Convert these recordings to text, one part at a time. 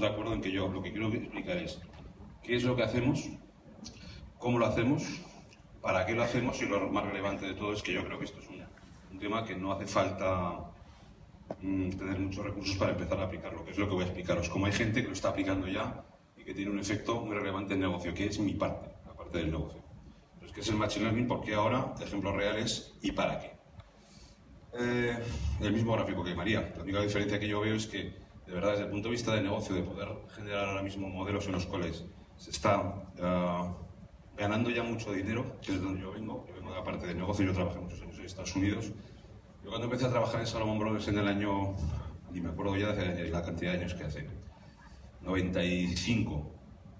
estamos de acuerdo en que yo lo que quiero explicar es qué es lo que hacemos, cómo lo hacemos, para qué lo hacemos y lo más relevante de todo es que yo creo que esto es un, tema que no hace falta mm, tener muchos recursos para empezar a aplicarlo, que es lo que voy a explicaros. Como hay gente que lo está aplicando ya y que tiene un efecto muy relevante en el negocio, que es mi parte, la parte del negocio. Entonces, ¿qué es el Machine Learning? ¿Por qué ahora? Ejemplos reales y para qué. Eh, el mismo gráfico que María. La única diferencia que yo veo es que, de verdad, desde el punto de vista de negocio, de poder generar ahora mismo modelos en los cuales se está eh, ganando ya mucho dinero, que es donde yo vengo, yo vengo de la parte de negocio, yo trabajé muchos años en Estados Unidos. Yo cuando empecé a trabajar en Salomon Brothers en el año, ni me acuerdo ya de la cantidad de años que hace, 95,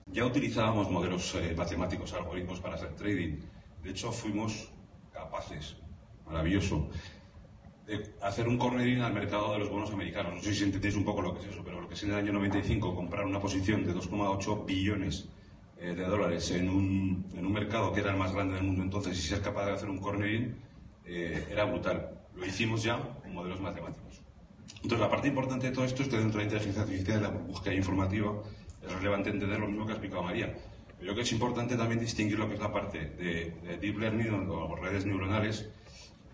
ya utilizábamos modelos eh, matemáticos, algoritmos para hacer trading. De hecho, fuimos capaces, maravilloso, de hacer un cornering al mercado de los bonos americanos. No sé si entendéis un poco lo que es eso, pero lo que es en el año 95 comprar una posición de 2,8 billones eh, de dólares en un, en un, mercado que era el más grande del mundo entonces y ser capaz de hacer un cornering eh, era brutal. Lo hicimos ya con modelos matemáticos. Entonces, la parte importante de todo esto es que dentro de la inteligencia artificial, la búsqueda informativa, es relevante entender lo mismo que ha explicado María. Yo creo que es importante también distinguir lo que es la parte de, deep learning o redes neuronales,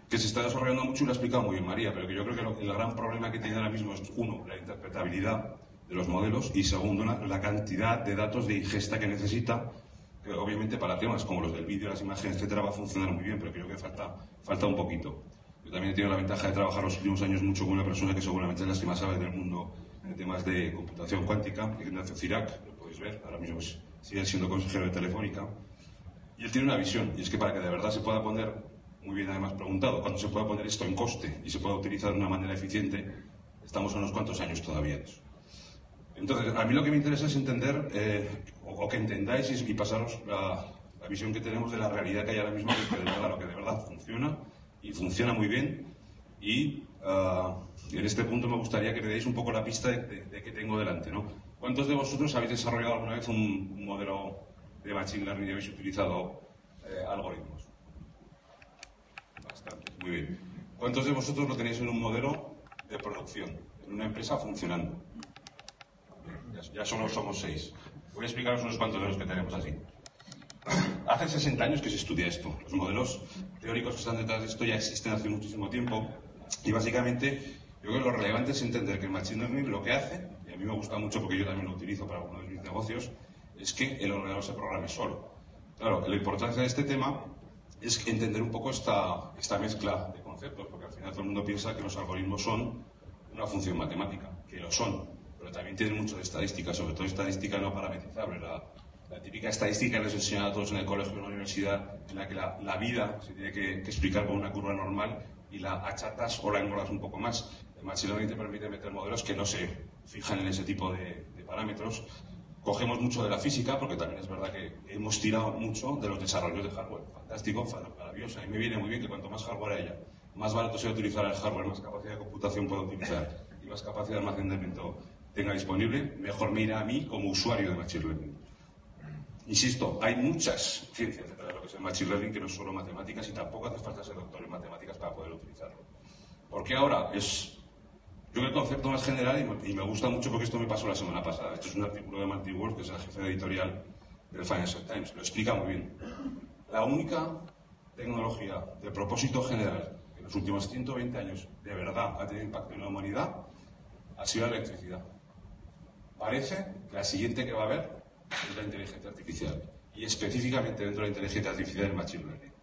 que se está desarrollando mucho y lo ha explicado muy bien María, pero que yo creo que el gran problema que tiene ahora mismo es, uno, la interpretabilidad de los modelos y segundo, la cantidad de datos de ingesta que necesita, que obviamente para temas como los del vídeo, las imágenes, etcétera, va a funcionar muy bien, pero creo que falta, falta un poquito. Yo también he tenido la ventaja de trabajar los últimos años mucho con una persona que seguramente es la que más sabe del mundo de temas de computación cuántica, Ignacio Cirac, lo podéis ver, ahora mismo sigue siendo consejero de Telefónica, y él tiene una visión, y es que para que de verdad se pueda poner, muy bien además preguntado, cuando se pueda poner esto en coste y se pueda utilizar de una manera eficiente, estamos a unos cuantos años todavía de. Entonces, a mí lo que me interesa es entender, eh, o, que entendáis y, pasaros la, visión que tenemos de la realidad que hay ahora mismo, que de verdad, lo que de verdad funciona, y funciona muy bien, y ah, en este punto me gustaría que le deis un poco la pista de, de, qué tengo delante. ¿no? ¿Cuántos de vosotros habéis desarrollado alguna vez un, modelo de Machine Learning y habéis utilizado eh, algoritmos? Muy bien. ¿Cuántos de vosotros lo tenéis en un modelo de producción, en una empresa funcionando? ya solo somos seis. Voy a explicaros unos cuantos de los que tenemos así. Hace 60 años que se estudia esto. Los modelos teóricos que están detrás de esto ya existen hace muchísimo tiempo. Y básicamente, yo creo que lo relevante es entender que el Machine Learning lo que hace, y a mí me gusta mucho porque yo también lo utilizo para algunos de mis negocios, es que el ordenador se programe solo. Claro, la importancia de este tema es entender un poco esta, esta mezcla de conceptos, porque al final todo el mundo piensa que los algoritmos son una función matemática, que lo son, pero también tienen mucho de estadística, sobre todo estadística no parametrizable. La, la típica estadística que les enseñan a todos en el colegio o en la universidad, en la que la, vida se tiene que, explicar con una curva normal y la achatas o la engordas un poco más. El Machine Learning te permite meter modelos que no se fijan en ese tipo de, parámetros. Cogemos mucho de la física, porque también es verdad que hemos tirado mucho de los desarrollos de hardware. Fantástico, maravilloso. Mí me viene muy bien que cuanto más hardware haya, más barato sea utilizar el hardware, más capacidad de computación pueda utilizar y más capacidad de almacenamiento tenga disponible, mejor me irá a mí como usuario de Machine Learning. Insisto, hay muchas ciencias detrás de lo que es el Machine Learning que no es solo matemáticas y tampoco hace falta ser doctor en matemáticas para poder utilizarlo. Porque ahora es, yo el concepto más general y me, gusta mucho porque esto me pasó la semana pasada. Esto es un artículo de Marty Wolf, que es el jefe editorial del Financial Times. Lo explica muy bien. La única tecnología de propósito general que en los últimos 120 años de verdad ha tenido impacto en la humanidad ha sido la electricidad. Parece que la siguiente que va a haber es la inteligencia artificial y específicamente dentro de la inteligencia artificial el machine learning.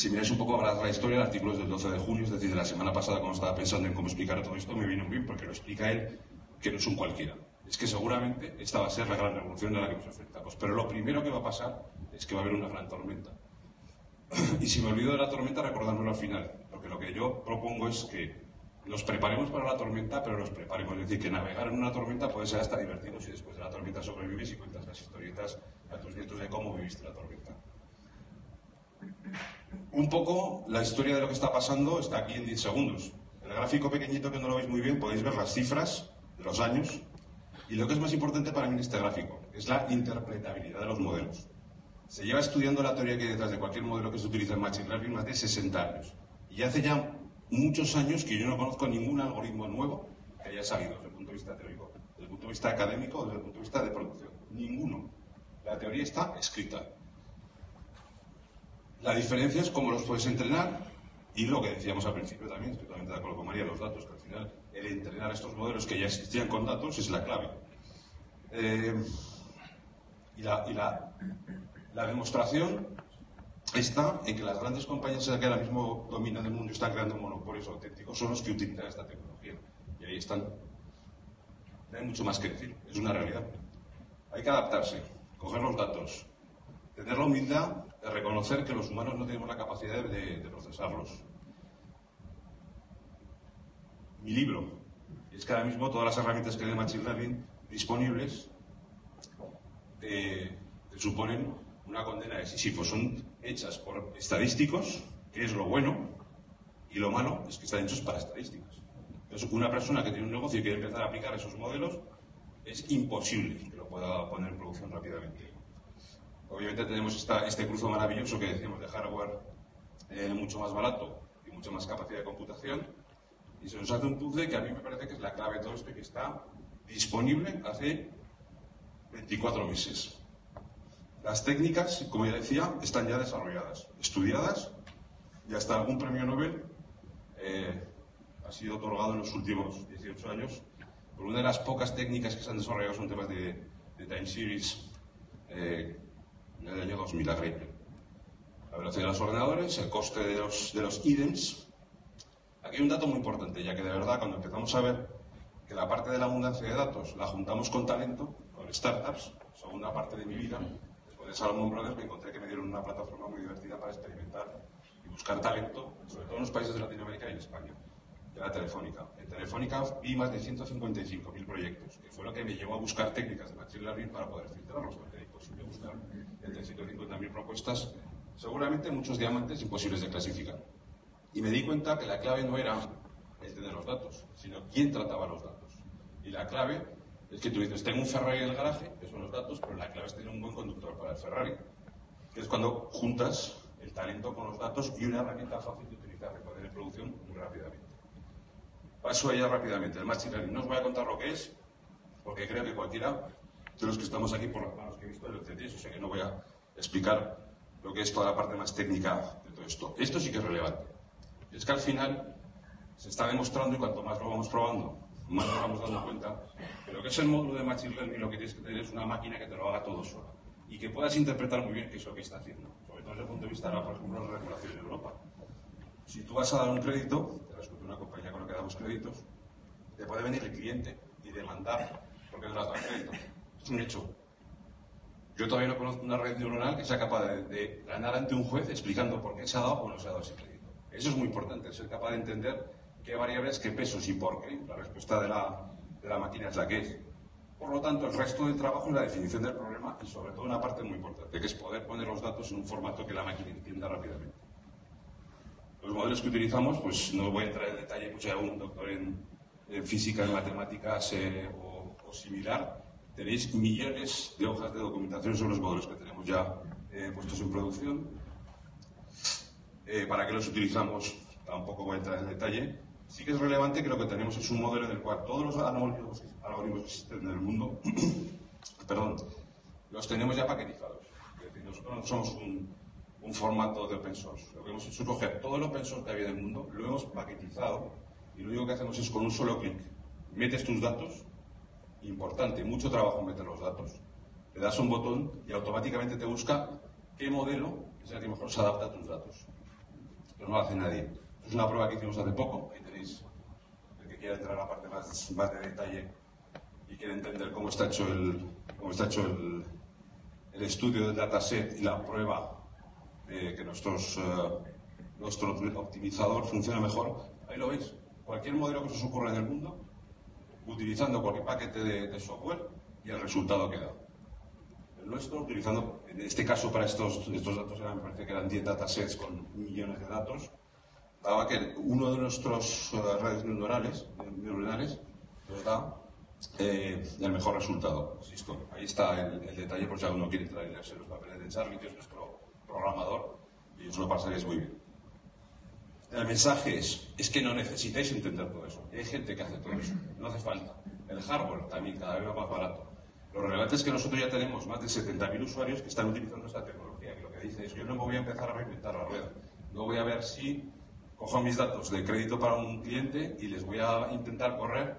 Si miráis un poco la, la historia, el artículo es del 12 de junio, es decir, de la semana pasada cuando estaba pensando en cómo explicar todo esto, me vino bien porque lo explica él, que no es un cualquiera. Es que seguramente esta va a ser la gran revolución a la que nos enfrentamos. Pero lo primero que va a pasar es que va a haber una gran tormenta. y si me olvido de la tormenta, recordármelo al final. Porque lo que yo propongo es que nos preparemos para la tormenta, pero nos preparemos. Es decir, que navegar en una tormenta puede ser hasta divertido si después de la tormenta sobrevives y cuentas las historietas a tus nietos de cómo viviste la tormenta. Un poco la historia de lo que está pasando está aquí en 10 segundos. El gráfico pequeñito que no lo veis muy bien podéis ver las cifras de los años y lo que es más importante para mí en este gráfico es la interpretabilidad de los modelos. Se lleva estudiando la teoría que detrás de cualquier modelo que se utiliza en Machine Learning más de 60 años. Y hace ya muchos años que yo no conozco ningún algoritmo nuevo que haya salido desde el punto de vista teórico desde el punto de vista académico o desde el punto de vista de producción. Ninguno. La teoría está escrita. La diferencia es cómo los puedes entrenar y lo que decíamos al principio también, estoy totalmente de acuerdo con María, los datos, que al final el entrenar estos modelos que ya existían con datos es la clave. Eh, y la, demostración está en que las grandes compañías que ahora mismo dominan el mundo y están creando monopolios auténticos son los que utilizan esta tecnología. Y ahí están. No hay mucho más que decir, es una realidad. Hay que adaptarse, coger los datos, tener la humildad de reconocer que los humanos no tenemos la capacidad de, procesarlos. Mi libro es que ahora mismo todas las herramientas que hay de Machine Learning disponibles te, suponen una condena de Sísifo. Son hechas por estadísticos, que es lo bueno, y lo malo es que están hechos para estadísticas. Entonces, una persona que tiene un negocio y quiere empezar a aplicar esos modelos, es imposible que lo pueda poner en producción rápidamente. Obviamente tenemos este cruzo maravilloso que decimos de hardware eh, mucho más barato y mucha más capacidad de computación, y se nos hace un puzzle que a mí me parece que es la clave de todo esto y que está disponible hace 24 meses. Las técnicas, como ya decía, están ya desarrolladas, estudiadas. Y hasta algún premio Nobel eh, ha sido otorgado en los últimos 18 años. Por una de las pocas técnicas que se han desarrollado son temas de, time series eh, en el año 2000 la La velocidad de los ordenadores, el coste de los, de los idens. Aquí hay un dato muy importante, ya que de verdad cuando empezamos a ver que la parte de la abundancia de datos la juntamos con talento, con startups, segunda parte de mi vida, después de Salomon Brothers me encontré que me dieron una plataforma muy divertida para experimentar y buscar talento, sobre todo en los países de Latinoamérica y en España, de la Telefónica. En Telefónica vi más de 155.000 proyectos, que fue lo que me llevó a buscar técnicas de Machine Learning para poder filtrarlos, porque era imposible buscar entre 150.000 propuestas, seguramente muchos diamantes imposibles de clasificar. Y me di cuenta que la clave no era el tener los datos, sino quién trataba los datos. Y la clave es que tú dices, tengo un Ferrari en el garaje, que son los datos, pero la clave es tener un buen conductor para el Ferrari. Que es cuando juntas el talento con los datos y una herramienta fácil de utilizar, de poner en producción muy rápidamente. Paso allá rápidamente. El Machine Learning. No os voy a contar lo que es, porque creo que cualquiera de los que estamos aquí, por las manos que he visto, lo entendéis, o sea que no voy a explicar lo que es toda la parte más técnica de todo esto. Esto sí que es relevante. Es que al final se está demostrando, y cuanto más lo vamos probando, más nos vamos dando cuenta, que lo que es el módulo de Machine Learning lo que tienes que tener es una máquina que te lo haga todo sola y que puedas interpretar muy bien qué es lo que está haciendo, sobre todo desde el punto de vista de, por ejemplo, la regulación en Europa. Si tú vas a dar un crédito, te das una compañía con la que damos créditos, te puede venir el cliente y demandar porque no le has dado crédito. Es un hecho. Yo todavía no conozco una red neuronal que sea capaz de, ganar ante un juez explicando por qué se ha dado o no se ha dado ese crédito. Eso es muy importante, ser capaz de entender qué variables, qué pesos y por qué. La respuesta de la, de la máquina es la que es. Por lo tanto, el resto del trabajo es la definición del problema y sobre todo una parte muy importante, que es poder poner los datos en un formato que la máquina entienda rápidamente. Los modelos que utilizamos, pues no voy a entrar en detalle, pues hay un doctor en, física, en matemáticas eh, o, similar, tenéis millones de hojas de documentación sobre los modelos que tenemos ya eh, puestos en producción. Eh, ¿Para qué los utilizamos? Tampoco voy a entrar en detalle. Sí que es relevante que lo que tenemos es un modelo en el cual todos los algoritmos, que existen en el mundo, perdón, los tenemos ya paquetizados. Es decir, nosotros no somos un, un formato de open source. Lo que hemos hecho es coger todo el open source que había en el mundo, lo hemos paquetizado y lo único que hacemos es con un solo clic metes tus datos, importante, mucho trabajo meter los datos, le das un botón y automáticamente te busca qué modelo es el que mejor se adapta a tus datos. Pero no lo hace nadie. Es una prueba que hicimos hace poco, ahí tenéis el que quiera entrar a la parte más, más de detalle y quiere entender cómo está hecho el, cómo está hecho el, el estudio del dataset y la prueba que nuestros, eh, nuestro optimizador funciona mejor. Ahí lo veis. Cualquier modelo que os ocurra en el mundo, utilizando cualquier paquete de, software y el resultado que da. El nuestro, utilizando, en este caso para estos, estos datos, me parece que eran 10 datasets con millones de datos, daba que uno de nuestros uh, redes neuronales, neuronales nos da eh, el mejor resultado. ahí está el, detalle por si alguno quiere entrar en los papeles de Charlie, que es nuestro programador y os lo pasaréis muy bien. El mensaje es, es que no necesitáis entender todo eso. Hay gente que hace todo eso. No hace falta. El hardware también cada vez más barato. Lo relevante es que nosotros ya tenemos más de 70.000 usuarios que están utilizando esta tecnología. Y lo que dice es, yo no me voy a empezar a reinventar la rueda. No voy a ver si cojo mis datos de crédito para un cliente y les voy a intentar correr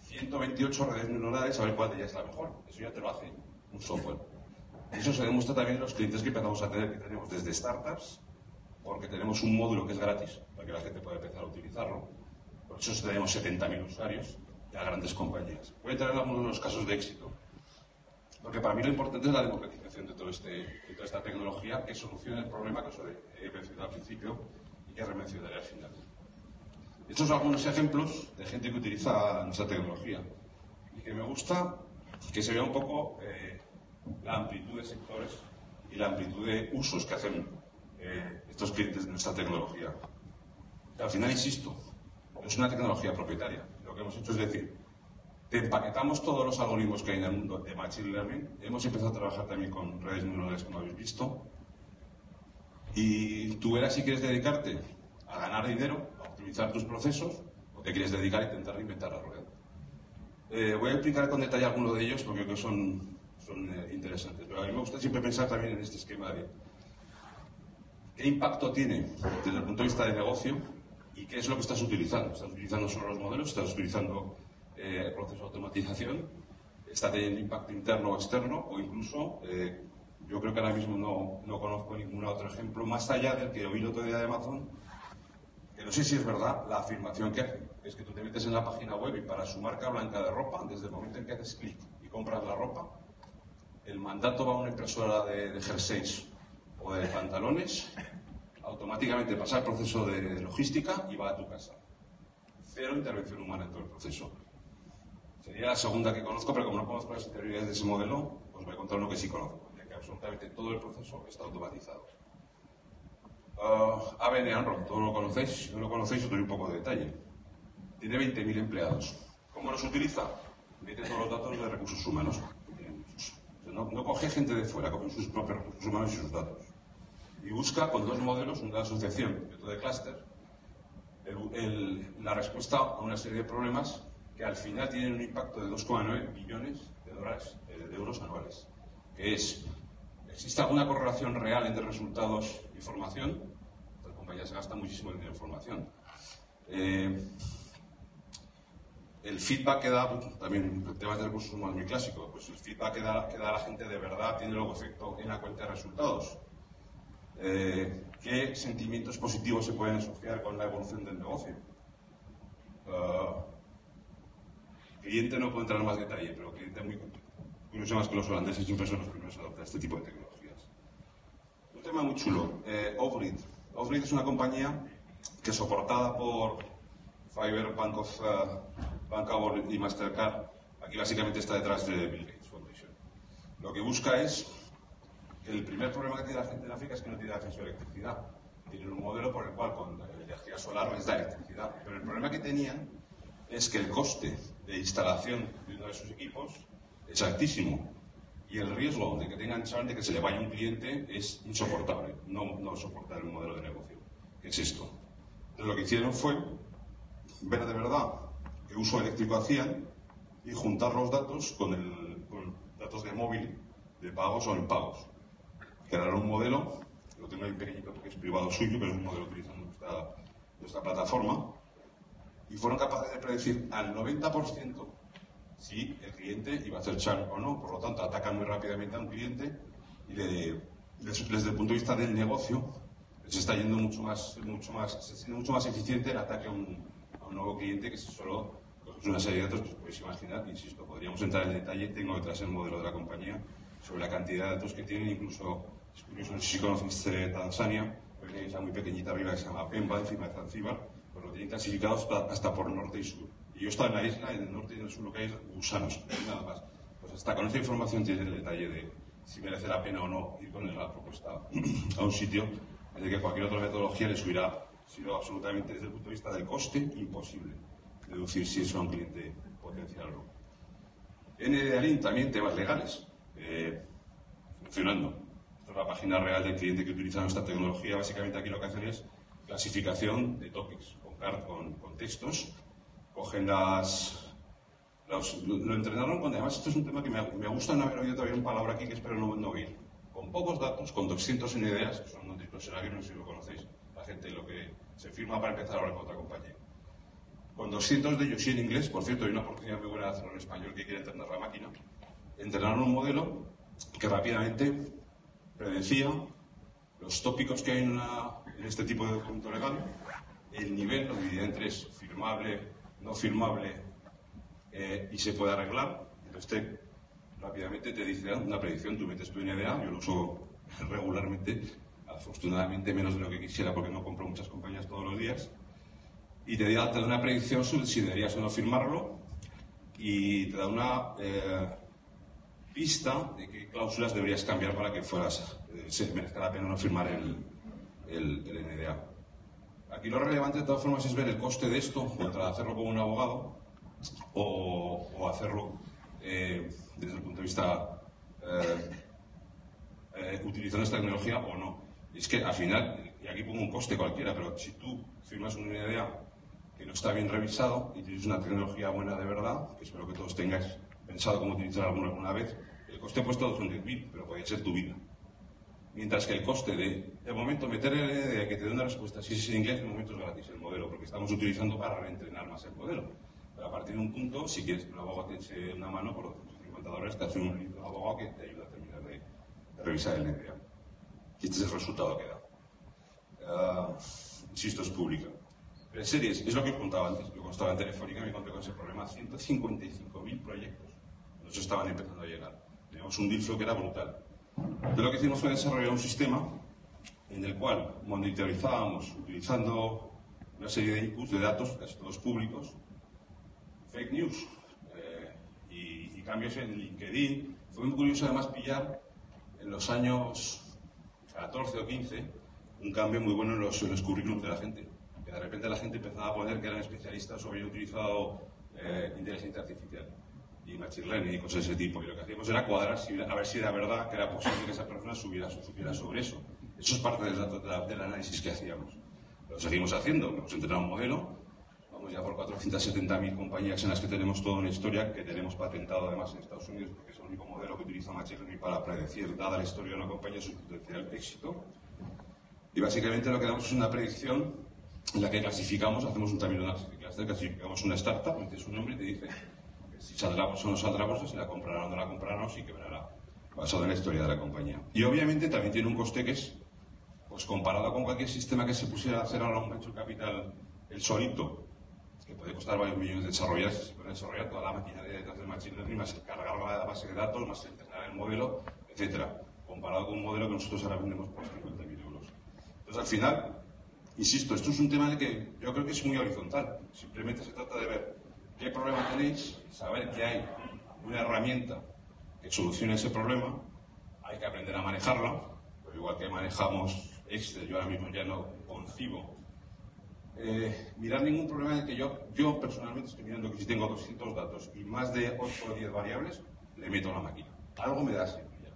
128 redes neuronales a ver cuál de ellas es la mejor. Eso ya te lo hace un software. Eso se demuestra también en los clientes que empezamos a tener, que tenemos desde startups, porque tenemos un módulo que es gratis que la gente pueda empezar a utilizarlo. Por eso tenemos 70.000 usuarios a grandes compañías. Voy a entrar en algunos de los casos de éxito. Porque para mí lo importante es la democratización de, todo este, de toda esta tecnología que solucione el problema que os he mencionado al principio y que remencionaré al final. Estos son algunos ejemplos de gente que utiliza nuestra tecnología y que me gusta que se vea un poco eh, la amplitud de sectores y la amplitud de usos que hacen eh, estos clientes de nuestra tecnología. Al final, insisto, es una tecnología propietaria. Lo que hemos hecho es decir, te empaquetamos todos los algoritmos que hay en el mundo de Machine Learning. Hemos empezado a trabajar también con redes neuronales, como habéis visto. Y tú verás si quieres dedicarte a ganar dinero, a optimizar tus procesos, o te quieres dedicar a intentar reinventar la rueda. Eh, voy a explicar con detalle algunos de ellos porque creo que son, son eh, interesantes. Pero a mí me gusta siempre pensar también en este esquema de qué impacto tiene desde el punto de vista de negocio y qué es lo que estás utilizando. ¿Estás utilizando solo los modelos? ¿Estás utilizando eh, el proceso de automatización? ¿Está teniendo impacto interno o externo? O incluso, yo creo que ahora mismo no, no, conozco ningún otro ejemplo, más allá del que oí el otro día de Amazon, que no sé si es verdad la afirmación que hace. Es que tú te metes en la página web y para su marca blanca de ropa, desde el momento en que haces clic y compras la ropa, el mandato va a una impresora de, de jerseys o de pantalones, automáticamente pasa el proceso de logística y va a tu casa. Cero intervención humana en todo el proceso. Sería la segunda que conozco, pero como no conozco las interioridades de ese modelo, pues voy a contar uno que sí conozco, ya que absolutamente todo el proceso está automatizado. Uh, ABN AMRO, todos lo conocéis, no lo conocéis os doy un poco de detalle. Tiene 20.000 empleados. ¿Cómo los utiliza? Mete todos los datos de recursos humanos. No, no, coge gente de fuera, coge sus propios recursos humanos y sus datos. Y busca con dos modelos, una asociación y de clúster, la respuesta a una serie de problemas que al final tienen un impacto de 2,9 billones de dólares, eh, de euros anuales. Que es, ¿existe alguna correlación real entre resultados y formación? Las compañías gastan muchísimo dinero en formación. Eh, el feedback que da, también el tema de recursos humanos muy clásico, pues el feedback que da, que da la gente de verdad tiene luego efecto en la cuenta de resultados. Eh, ¿Qué sentimientos positivos se pueden asociar con la evolución del negocio? Uh, cliente no puedo entrar en más detalle, pero cliente muy curioso más que los holandeses siempre son los primeros a adoptar este tipo de tecnologías. Un tema muy chulo, eh, Offgrid. Offgrid es una compañía que soportada por Fiverr, Bank of, uh, Bank y Mastercard, aquí básicamente está detrás de Bill Gates Foundation. Lo que busca es el primer problema que tiene la gente en África es que no tiene acceso a electricidad. Tienen un modelo por el cual con la energía solar les da electricidad. Pero el problema que tenían es que el coste de instalación de uno de sus equipos es altísimo. Y el riesgo de que tengan chance de que se le vaya un cliente es insoportable. No, no soportar el modelo de negocio. ¿Qué es esto? Entonces lo que hicieron fue ver de verdad qué uso eléctrico hacían y juntar los datos con, el, con datos de móvil, de pagos o impagos. Crearon un modelo, lo tengo ahí pequeñito porque es privado suyo, pero es un modelo utilizando nuestra, nuestra plataforma, y fueron capaces de predecir al 90% si el cliente iba a hacer churn o no. Por lo tanto, atacan muy rápidamente a un cliente y le, desde el punto de vista del negocio les está yendo mucho más, mucho más, mucho más eficiente el ataque a un, a un nuevo cliente que si solo es una serie de datos que os podéis imaginar, insisto, podríamos entrar en detalle, tengo detrás el modelo de la compañía sobre la cantidad de datos que tienen, incluso, es curioso, no sé si conocéis Tanzania, una muy pequeñita arriba que se llama Pemba, encima de Zanzíbar, pues lo tienen clasificados hasta por norte y sur. Y yo estaba en la isla, en el norte y en el sur lo que hay es gusanos, nada más. Pues hasta con esa información tiene el detalle de si merece la pena o no ir con la propuesta a un sitio en el que cualquier otra metodología les hubiera sido absolutamente, desde el punto de vista del coste, imposible deducir si es un cliente potencial o no. En también temas legales, eh, funcionando. Esta es la página real del cliente que utiliza nuestra tecnología. Básicamente aquí lo que hacen es clasificación de topics, con, con, textos, cogen las... lo, entrenaron con... Además, esto es un tema que me, me gusta no haber oído todavía una palabra aquí que espero no, no oír. Con pocos datos, con 200 en ideas, que son disclosionarios, no sé si lo conocéis, la gente lo que se firma para empezar ahora con otra compañía. Con 200 de ellos y en inglés, por cierto, hay una oportunidad muy buena de hacerlo en español que quiere entender la máquina, entrenaron un modelo que rápidamente predecía los tópicos que hay en, este tipo de documento legal, el nivel lo dividía en tres, firmable, no firmable eh, y se puede arreglar. Entonces rápidamente te dice una predicción, tú metes tu NDA, yo lo uso regularmente, afortunadamente menos de lo que quisiera porque no compro muchas compañías todos los días, y te da, una predicción sobre si deberías o no firmarlo y te da una eh, pista de qué cláusulas deberías cambiar para que fueras, eh, se merezca la pena no firmar el, el, NDA. Aquí lo relevante de todas formas es ver el coste de esto contra hacerlo con un abogado o, hacerlo eh, desde el punto de vista utilizando esta tecnología o no. Es que al final, y aquí pongo un coste cualquiera, pero si tú firmas un NDA que no está bien revisado y tienes una tecnología buena de verdad, que espero que todos tengáis pensado cómo utilizar alguna alguna vez, el coste puesto son 10.000, pero podría ser tu vida. Mientras que el coste de, de momento, meter el que te dé una respuesta, si es en inglés, de momento es gratis el modelo, porque estamos utilizando para reentrenar más el modelo. Pero a partir de un punto, si quieres que un abogado te eche una mano, por 250 dólares te hace un abogado que te ayuda a terminar de, revisar el NDA. Y este es el resultado que da. Uh, insisto, es pública en series, es lo que contaba antes. Yo cuando estaba en Telefónica me encontré con ese problema. 155.000 proyectos nos estaban empezando a llegar. Teníamos un deal que era brutal. Entonces lo que hicimos fue desarrollar un sistema en el cual monitorizábamos utilizando una serie de inputs de datos, casi todos públicos, fake news eh, y, cambios en LinkedIn. Fue muy curioso además pillar en los años 14 o 15 un cambio muy bueno en los, en los currículums de la gente de repente la gente empezaba a poner que eran especialistas o habían utilizado eh, inteligencia artificial y machine learning y cosas de ese tipo. Y lo que hacíamos era cuadrar a ver si era verdad que era posible que esa persona subiera, supiera sobre eso. Eso es parte del, del análisis que hacíamos. Lo seguimos haciendo, hemos entrenado un modelo, vamos ya por 470.000 compañías en las que tenemos toda una historia, que tenemos patentado además en Estados Unidos, porque es el único modelo que utiliza Machine Learning para predecir, dada la historia de una compañía, su potencial éxito. Y básicamente lo que damos es una predicción en la que clasificamos, hacemos un término de clasificamos una startup, metes un nombre y te dice si saldrá o no saldrá pues si la comprará o no la comprará o si quebrará, basado en la historia de la compañía. Y obviamente también tiene un coste que es, pues comparado con cualquier sistema que se pusiera a hacer ahora un venture capital el solito, que puede costar varios millones de desarrollar, si se puede desarrollar toda la maquinaria detrás del machine learning, más cargar la base de datos, más entrenar el modelo, etcétera, comparado con un modelo que nosotros ahora vendemos por 50.000 euros. Entonces, al final, Insisto, esto es un tema de que yo creo que es muy horizontal. Simplemente se trata de ver qué problema tenéis, saber que hay una herramienta que solucione ese problema, hay que aprender a manejarla, pero igual que manejamos Excel, yo ahora mismo ya no concibo. Eh, mirar ningún problema en que yo, yo personalmente estoy mirando que si tengo 200 datos y más de 8 o 10 variables, le meto a la máquina. Algo me da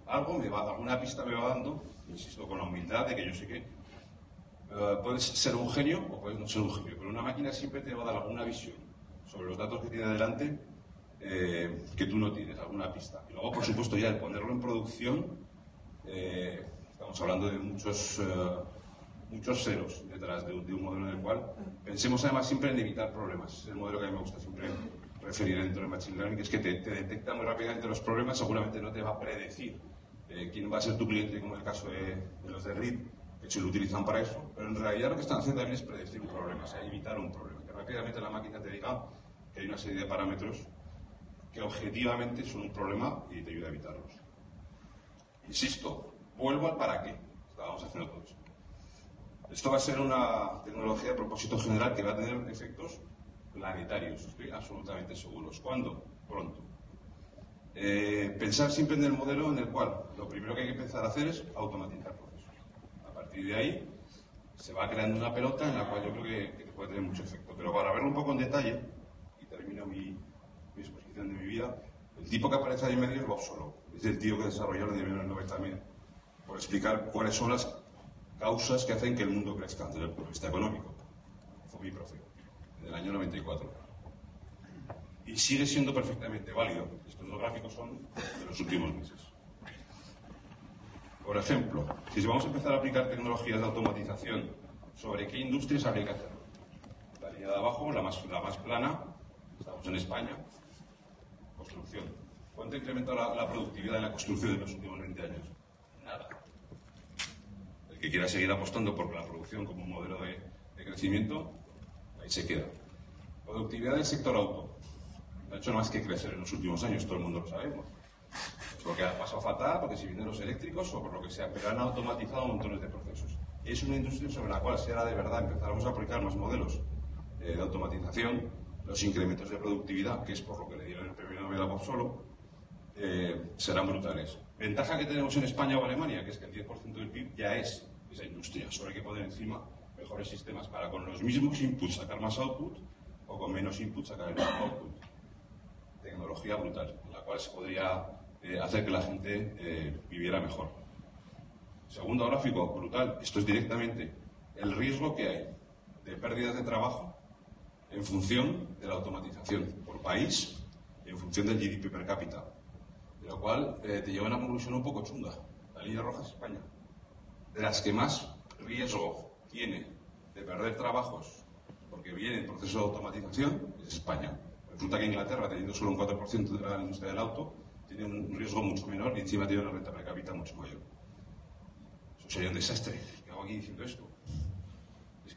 algo me va, alguna pista me va dando, insisto, con la humildad de que yo sé que eh, puedes ser un genio o puedes no ser un genio, pero una máquina siempre te va a dar alguna visión sobre los datos que tiene delante eh, que tú no tienes, alguna pista. Y luego, por supuesto, ya el ponerlo en producción, eh, estamos hablando de muchos, muchos ceros detrás de, un modelo en el cual pensemos además siempre en evitar problemas. Es el modelo que a mí me gusta siempre referir dentro del Machine Learning, que es que te, detecta muy rápidamente los problemas, seguramente no te va a predecir quién va a ser tu cliente, como en el caso de, de los de RID, que se lo utilizan para eso, pero en realidad lo que están haciendo también es predecir un problema, o sea, evitar un problema, que rápidamente la máquina te diga que hay una serie de parámetros que objetivamente son un problema y te ayuda a evitarlos. Insisto, vuelvo al para qué haciendo todo esto. Va a ser una tecnología de propósito general que va a tener efectos planetarios, estoy absolutamente seguros. ¿Cuándo? Pronto. Eh, pensar siempre en el modelo en el cual lo primero que hay que empezar a hacer es automatizar y de ahí se va creando una pelota en la cual yo creo que, puede tener mucho efecto. Pero para verlo un poco en detalle, termino mi, exposición de mi vida, el tipo que aparece ahí en medio es Bob Solo. Es el tío que desarrolló el 90 también, por explicar cuáles son las causas que hacen que el mundo crezca desde el punto de vista económico. Fue mi profe, en el año 94. Y sigue siendo perfectamente válido. Estos dos gráficos son de los últimos meses. Por ejemplo, si vamos a empezar a aplicar tecnologías de automatización, ¿sobre qué industrias habría que hacerlo? La línea de abajo, la más, la más plana, estamos en España, construcción. ¿Cuánto ha incrementado la, productividad de la construcción en los últimos 20 años? Nada. El que quiera seguir apostando por la producción como un modelo de, crecimiento, ahí se queda. Productividad del sector auto. No ha hecho más que crecer en los últimos años, todo el mundo lo sabemos. Porque ha pasado fatal, porque si vienen los eléctricos o por lo que sea, pero han automatizado montones de procesos. Es una industria sobre la cual, si ahora de verdad empezáramos a aplicar más modelos eh, de automatización, los incrementos de productividad, que es por lo que le dieron el premio Nobel a Bob Solo, eh, serán brutales. Ventaja que tenemos en España o Alemania, que es que el 10% del PIB ya es esa industria. Solo hay que poner encima mejores sistemas para con los mismos inputs sacar más output o con menos inputs sacar mismo output. Tecnología brutal, en la cual se podría eh, hacer que la gente eh, viviera mejor. Segundo gráfico, brutal. Esto es directamente el riesgo que hay de pérdidas de trabajo en función de la automatización por país y en función del GDP per cápita. De lo cual eh, te lleva a una conclusión un poco chunga. La línea roja es España. De las que más riesgo tiene de perder trabajos porque viene el proceso de automatización es España. Resulta que Inglaterra, teniendo solo un 4% de la industria del auto, tiene un riesgo mucho menor y encima tiene una renta per cápita mucho mayor. Eso sería un desastre. ¿Qué hago aquí diciendo esto?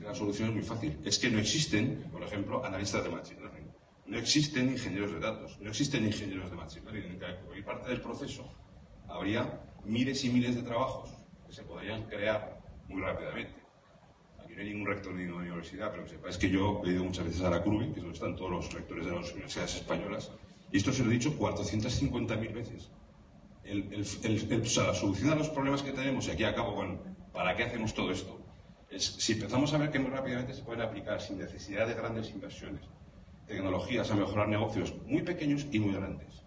La solución es muy fácil. Es que no existen, por ejemplo, analistas de machine learning. No existen ingenieros de datos. No existen ingenieros de machine learning. En parte del proceso habría miles y miles de trabajos que se podrían crear muy rápidamente. Aquí no hay ningún rector de una universidad, pero que sepáis que yo he ido muchas veces a la CRUBI, que es donde están todos los rectores de las universidades españolas, y esto se lo he dicho 450.000 veces. la solución a los problemas que tenemos, y aquí acabo con ¿para qué hacemos todo esto? Es si empezamos a ver que muy rápidamente se pueden aplicar sin necesidad de grandes inversiones, tecnologías a mejorar negocios muy pequeños y muy grandes,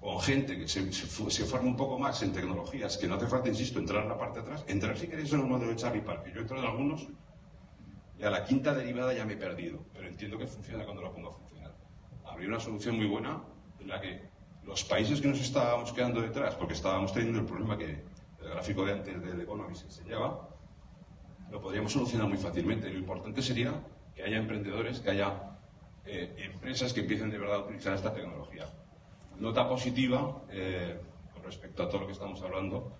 con gente que se, se, forma un poco más en tecnologías, que no hace falta, insisto, entrar en la parte de atrás, entrar si queréis en el modelo de Charlie Parker. Yo entro en algunos y a la quinta derivada ya me he perdido, pero entiendo que funciona cuando lo pongo a funcionar. Habría una solución muy buena en la que los países que nos estábamos quedando detrás, porque estábamos teniendo el problema que el gráfico de antes del Economist enseñaba, lo podríamos solucionar muy fácilmente. Lo importante sería que haya emprendedores, que haya eh, empresas que empiecen de verdad a utilizar esta tecnología. Nota positiva eh, con respecto a todo lo que estamos hablando.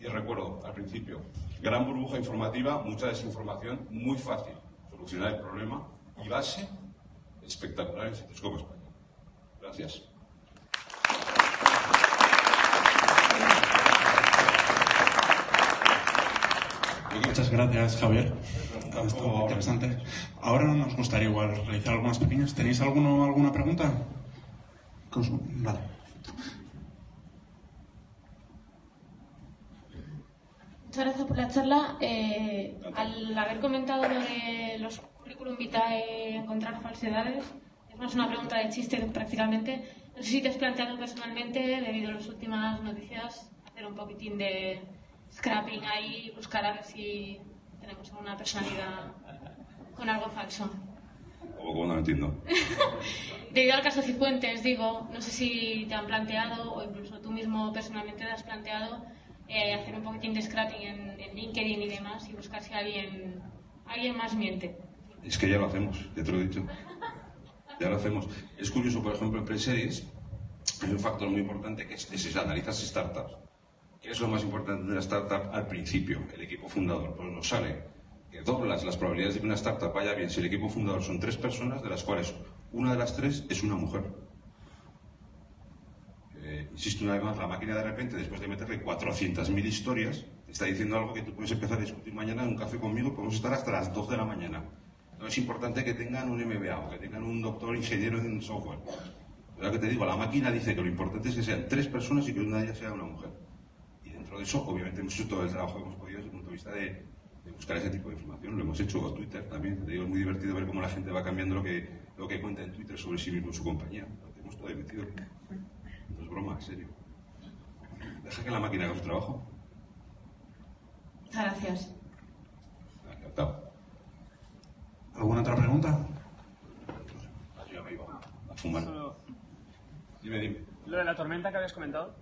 Y recuerdo al principio, gran burbuja informativa, mucha desinformación, muy fácil solucionar el problema y base espectacular en sitios como España. Gracias. Muchas gracias, Javier. Ha estado muy interesante. Ahora nos gustaría igual realizar algunas pequeñas. ¿Tenéis alguno, alguna pregunta? Vale. Muchas gracias por la charla. Eh, al haber comentado lo de los currículum vitae encontrar falsedades, es más una pregunta de chiste prácticamente. No sé si te has planteado personalmente, debido a las últimas noticias, hacer un poquitín de scrapping ahí, buscar a ver si tenemos alguna personalidad con algo falso. ¿Cómo no entiendo? Debido al caso Cifuentes, digo, no sé si te han planteado o incluso tú mismo personalmente te has planteado eh, hacer un poquitín de scrapping en, LinkedIn y demás y buscar si alguien, alguien más miente. Es que ya lo hacemos, ya te lo he dicho. Ya lo hacemos. Es curioso, por ejemplo, en Preseries hay un factor muy importante que es, es si analizas startups ¿Qué es lo más importante de una startup al principio? El equipo fundador. Pues nos sale que doblas las probabilidades de que una startup vaya bien si el equipo fundador son tres personas, de las cuales una de las tres es una mujer. Eh, insisto una vez más, la máquina de repente, después de meterle 400.000 historias, está diciendo algo que tú puedes empezar a discutir mañana en un café conmigo, podemos estar hasta las 2 de la mañana. No es importante que tengan un MBA o que tengan un doctor ingeniero en software. Lo que te digo, la máquina dice que lo importante es que sean tres personas y que una de ellas sea una mujer de eso, obviamente, hemos hecho todo el trabajo que hemos podido desde el punto de vista de, buscar ese tipo de información. Lo hemos hecho con Twitter también. Te digo, es muy divertido ver cómo la gente va cambiando lo que, lo que cuenta en Twitter sobre sí mismo y su compañía. Lo tenemos todo metido. No es broma, en serio. Deja que la máquina haga su trabajo. Gracias. Encantado. ¿Alguna otra pregunta? Yo me iba a fumar. Dime, dime. lo de la tormenta que habías comentado.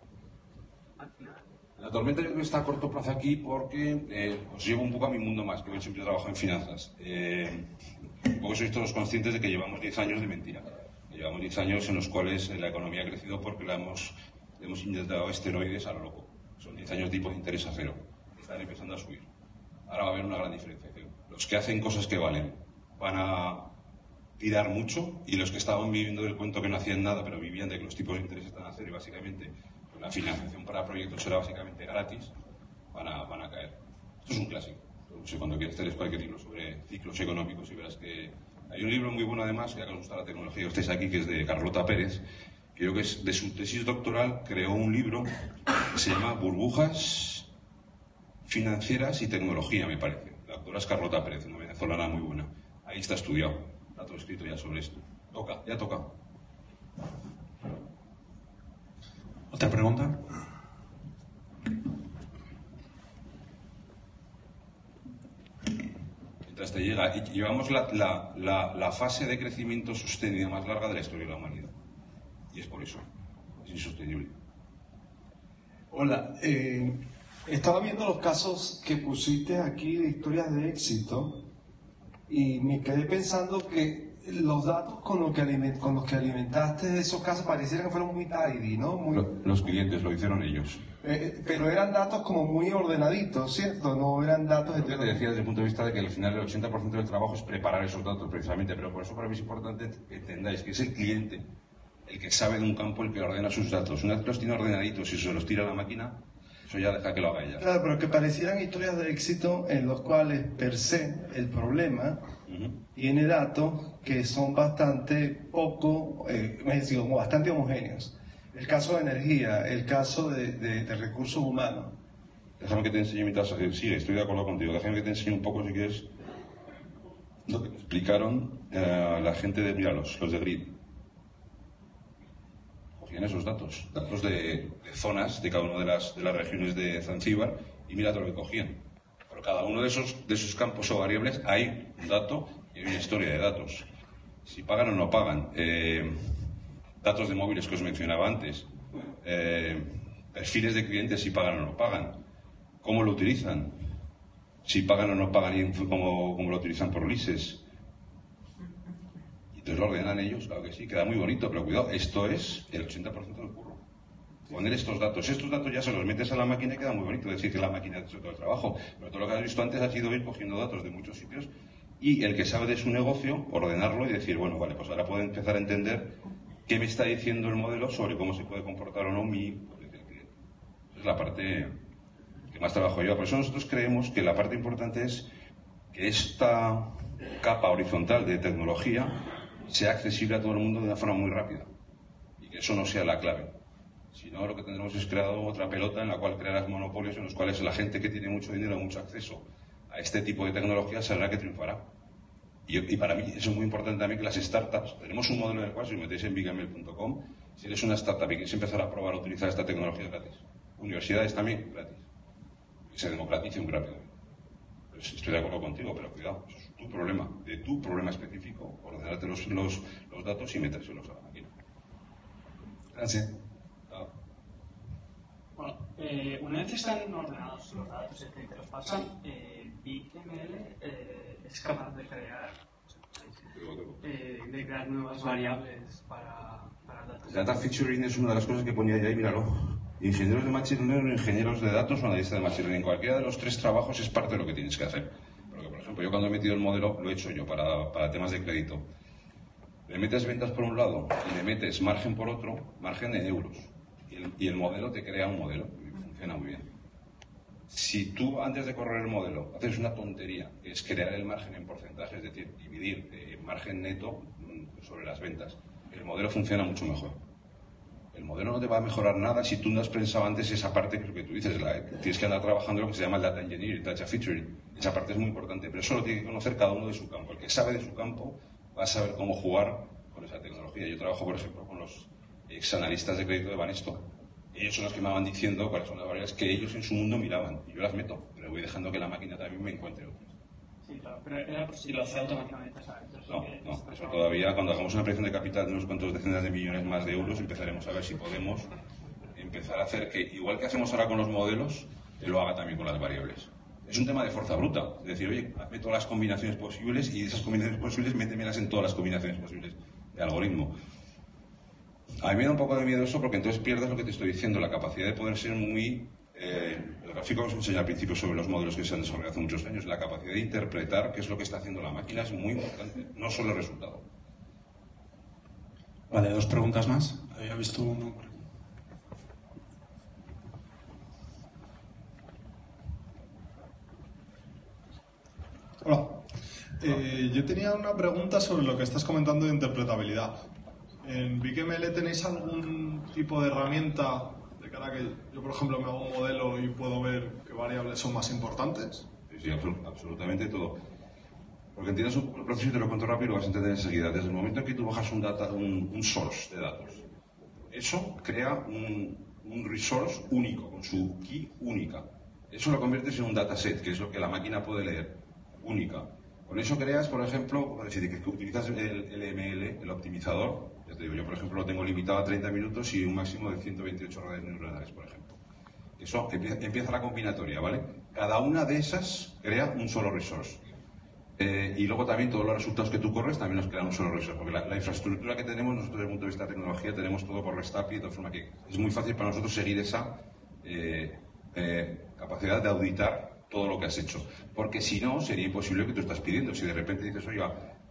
Al final. La tormenta yo creo que está a corto plazo aquí porque eh, os llevo un poco a mi mundo más, que yo siempre trabajo en finanzas. Eh, un poco sois todos conscientes de que llevamos 10 años de mentira. Llevamos 10 años en los cuales la economía ha crecido porque la hemos, le hemos inyectado esteroides a lo loco. Son 10 años de tipo de interés a cero. Están empezando a subir. Ahora va a haber una gran diferenciación. Los que hacen cosas que valen van a tirar mucho y los que estaban viviendo del cuento que no hacían nada pero vivían de que los tipos de interés están a cero y básicamente la financiación para proyectos era básicamente gratis, van a, van a caer. Esto es un clásico. Cuando quieres tener cualquier libro sobre ciclos económicos y verás que hay un libro muy bueno además, ya que os gusta la tecnología, estáis aquí, que es de Carlota Pérez, creo que es de su tesis doctoral, creó un libro que se llama Burbujas financieras y tecnología, me parece. La doctora es Carlota Pérez, una venezolana muy buena. Ahí está estudiado. Está todo escrito ya sobre esto. Toca, ya toca. ¿Otra pregunta? Mientras te llega, llevamos la, la- la- fase de crecimiento sostenida más larga de la historia de la humanidad. Y es por eso. Es insostenible. Hola, eh, estaba viendo los casos que pusiste aquí de historias de éxito y me quedé pensando que los datos con los que, aliment- con los que alimentaste esos casos parecieran que fueron muy tidy, ¿no? Muy, Lo- los clientes lo hicieron ellos. eh, pero eran datos como muy ordenaditos, ¿cierto? No eran datos que te de... decía desde el punto de vista de que al final el 80% del trabajo es preparar esos datos precisamente, pero por eso para mí es importante que entendáis que es el cliente el que sabe de un campo el que ordena sus datos. Una vez que los tiene ordenaditos y se los tira a la máquina, eso ya deja que lo haga ella. Claro, pero que parecieran historias de éxito en los cuales per se el problema Ujú. tiene datos que son bastante poco, eh, decir, bastante homogéneos. El caso de energía, el caso de, de- de recursos humanos. Déjame que te enseñe mi tasa. Sí, estoy de acuerdo contigo. Déjame que te enseñe un poco, si quieres, lo que me explicaron eh, la gente de, mira, los, los de Grid. Cogían esos datos, datos de, zonas de cada una de las, de las regiones de Zanzíbar y mira todo lo que cogían. Por cada uno de esos, de esos campos o variables hay un dato y hay una historia de datos. Si pagan o no pagan. eh, datos de móviles que os mencionaba antes. eh, perfiles de clientes si pagan o no pagan. ¿Cómo lo utilizan? Si pagan o no pagan y cómo, cómo lo utilizan por leases. Entonces lo ordenan ellos, claro que sí, queda muy bonito, pero cuidado, esto es el 80% del curro. Poner estos datos. Estos datos ya se los metes a la máquina y queda muy bonito decir que la máquina ha hecho todo el trabajo. Pero todo lo que has visto antes ha sido ir cogiendo datos de muchos sitios y el que sabe de su negocio, ordenarlo y decir, bueno, vale, pues ahora puedo empezar a entender qué me está diciendo el modelo sobre cómo se puede comportar o no mi es la parte que más trabajo yo. Por eso nosotros creemos que la parte importante es que esta capa horizontal de tecnología sea accesible a todo el mundo de una forma muy rápida y que eso no sea la clave. Si no, lo que tendremos es creado otra pelota en la cual crearás monopolios en los cuales la gente que tiene mucho dinero, mucho acceso a este tipo de tecnología será la que triunfará. Y, para mí eso es muy importante también que las startups, tenemos un modelo en el cual si os metéis en bigamel.com, si eres una startup y quieres empezar a probar a utilizar esta tecnología gratis. Universidades también gratis. Que se democratice muy rápido. Pues estoy de acuerdo contigo, pero cuidado, tu problema, de tu problema específico, ordenarte los, los, los datos y metérselos a la máquina. Gracias. Ah. Bueno, eh, una vez están ordenados los datos y te los pasan, eh, BigML eh, es capaz de crear, eh, de crear nuevas variables para, para datos. Data featuring es una de las cosas que ponía ahí, míralo. Ingenieros de Machine Learning, ingenieros de datos o analistas de Machine Learning. Cualquiera de los tres trabajos es parte de lo que tienes que hacer. Ejemplo, yo cuando he metido el modelo, lo he hecho yo para, para temas de crédito. Le metes ventas por un lado y le metes margen por otro, margen en euros. Y el, y el modelo te crea un modelo y funciona muy bien. Si tú antes de correr el modelo haces una tontería, es crear el margen en porcentaje, es decir, dividir eh, margen neto mm, sobre las ventas, el modelo funciona mucho mejor. El modelo no te va a mejorar nada si tú no has pensado antes esa parte lo que tú dices, tienes que andar trabajando lo que se llama el data engineering, data featuring. Esa parte es muy importante, pero eso lo tiene que conocer cada uno de su campo. El que sabe de su campo va a saber cómo jugar con esa tecnología. Yo trabajo, por ejemplo, con los ex analistas de crédito de Banesto. Ellos son los que me van diciendo cuáles son las variables que ellos en su mundo miraban. Y yo las meto, pero voy dejando que la máquina también me encuentre otras. Sí, claro, pero era por si lo hace automáticamente, ¿sabes? No, no, eso todavía cuando hagamos una presión de capital de unos cuantos decenas de millones más de euros empezaremos a ver si podemos empezar a hacer que, igual que hacemos ahora con los modelos, lo haga también con las variables. Es un tema de fuerza bruta, es decir, oye, hazme todas las combinaciones posibles y esas combinaciones posibles métemelas en todas las combinaciones posibles de algoritmo. A mí me da un poco de miedo eso porque entonces pierdes lo que te estoy diciendo, la capacidad de poder ser muy... eh, el gráfico que os enseñé al principio sobre los modelos que se han desarrollado hace muchos años, la capacidad de interpretar qué es lo que está haciendo la máquina es muy importante, no solo el resultado. Vale, dos preguntas más. Había visto uno. Hola. Eh, yo tenía una pregunta sobre lo que estás comentando de interpretabilidad. ¿En BigML tenéis algún tipo de herramienta cara que yo, por ejemplo, me hago un modelo y puedo ver qué variables son más importantes? Sí, sí, absolu- absolutamente todo. Porque entiendes un- el proceso y te lo cuento rápido, lo vas a entender enseguida. Desde el momento en que tú bajas un, data, un, un source de datos, eso crea un, un resource único, con su key única. Eso lo conviertes en un dataset, que es lo que la máquina puede leer, única. Con eso creas, por ejemplo, si que utilizas el LML, el optimizador, yo por ejemplo lo tengo limitado a 30 minutos y un máximo de 128 redes neuronales, por ejemplo. Eso empieza, la combinatoria, ¿vale? Cada una de esas crea un solo resource. Eh, y luego también todos los resultados que tú corres también nos crean un solo resource, porque la, la infraestructura que tenemos nosotros desde el punto de vista de tecnología tenemos todo por REST API, de forma que es muy fácil para nosotros seguir esa eh, eh, capacidad de auditar todo lo que has hecho. Porque si no, sería imposible que tú estás pidiendo. Si de repente dices, oye,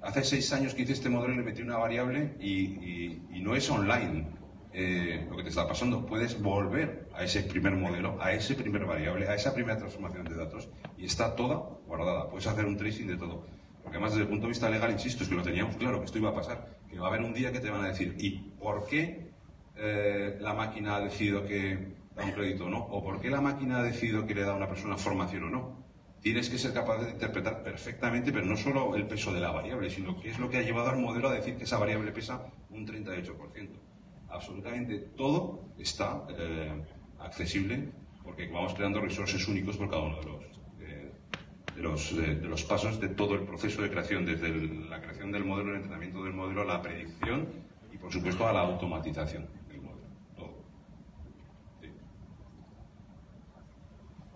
hace seis años que hice este modelo y le metí una variable y no es online eh, lo que te está pasando, puedes volver a ese primer modelo, a ese primer variable, a esa primera transformación de datos y está toda guardada. Puedes hacer un tracing de todo. Porque además desde el punto de vista legal, insisto, es que lo teníamos claro, que esto iba a pasar, que va a haber un día que te van a decir, ¿y por qué eh, la máquina ha decidido que da un crédito o no? ¿O por qué la máquina ha decidido que le da a una persona formación o no? Tienes que ser capaz de interpretar perfectamente, pero no solo el peso de la variable, sino qué es lo que ha llevado al modelo a decir que esa variable pesa un 38%. Absolutamente todo está eh, accesible porque vamos creando resources únicos por cada uno de los, eh, de, los, de- de los pasos de todo el proceso de creación, desde la creación del modelo, el entrenamiento del modelo, la predicción y, por supuesto, a la automatización del modelo. Todo. Sí.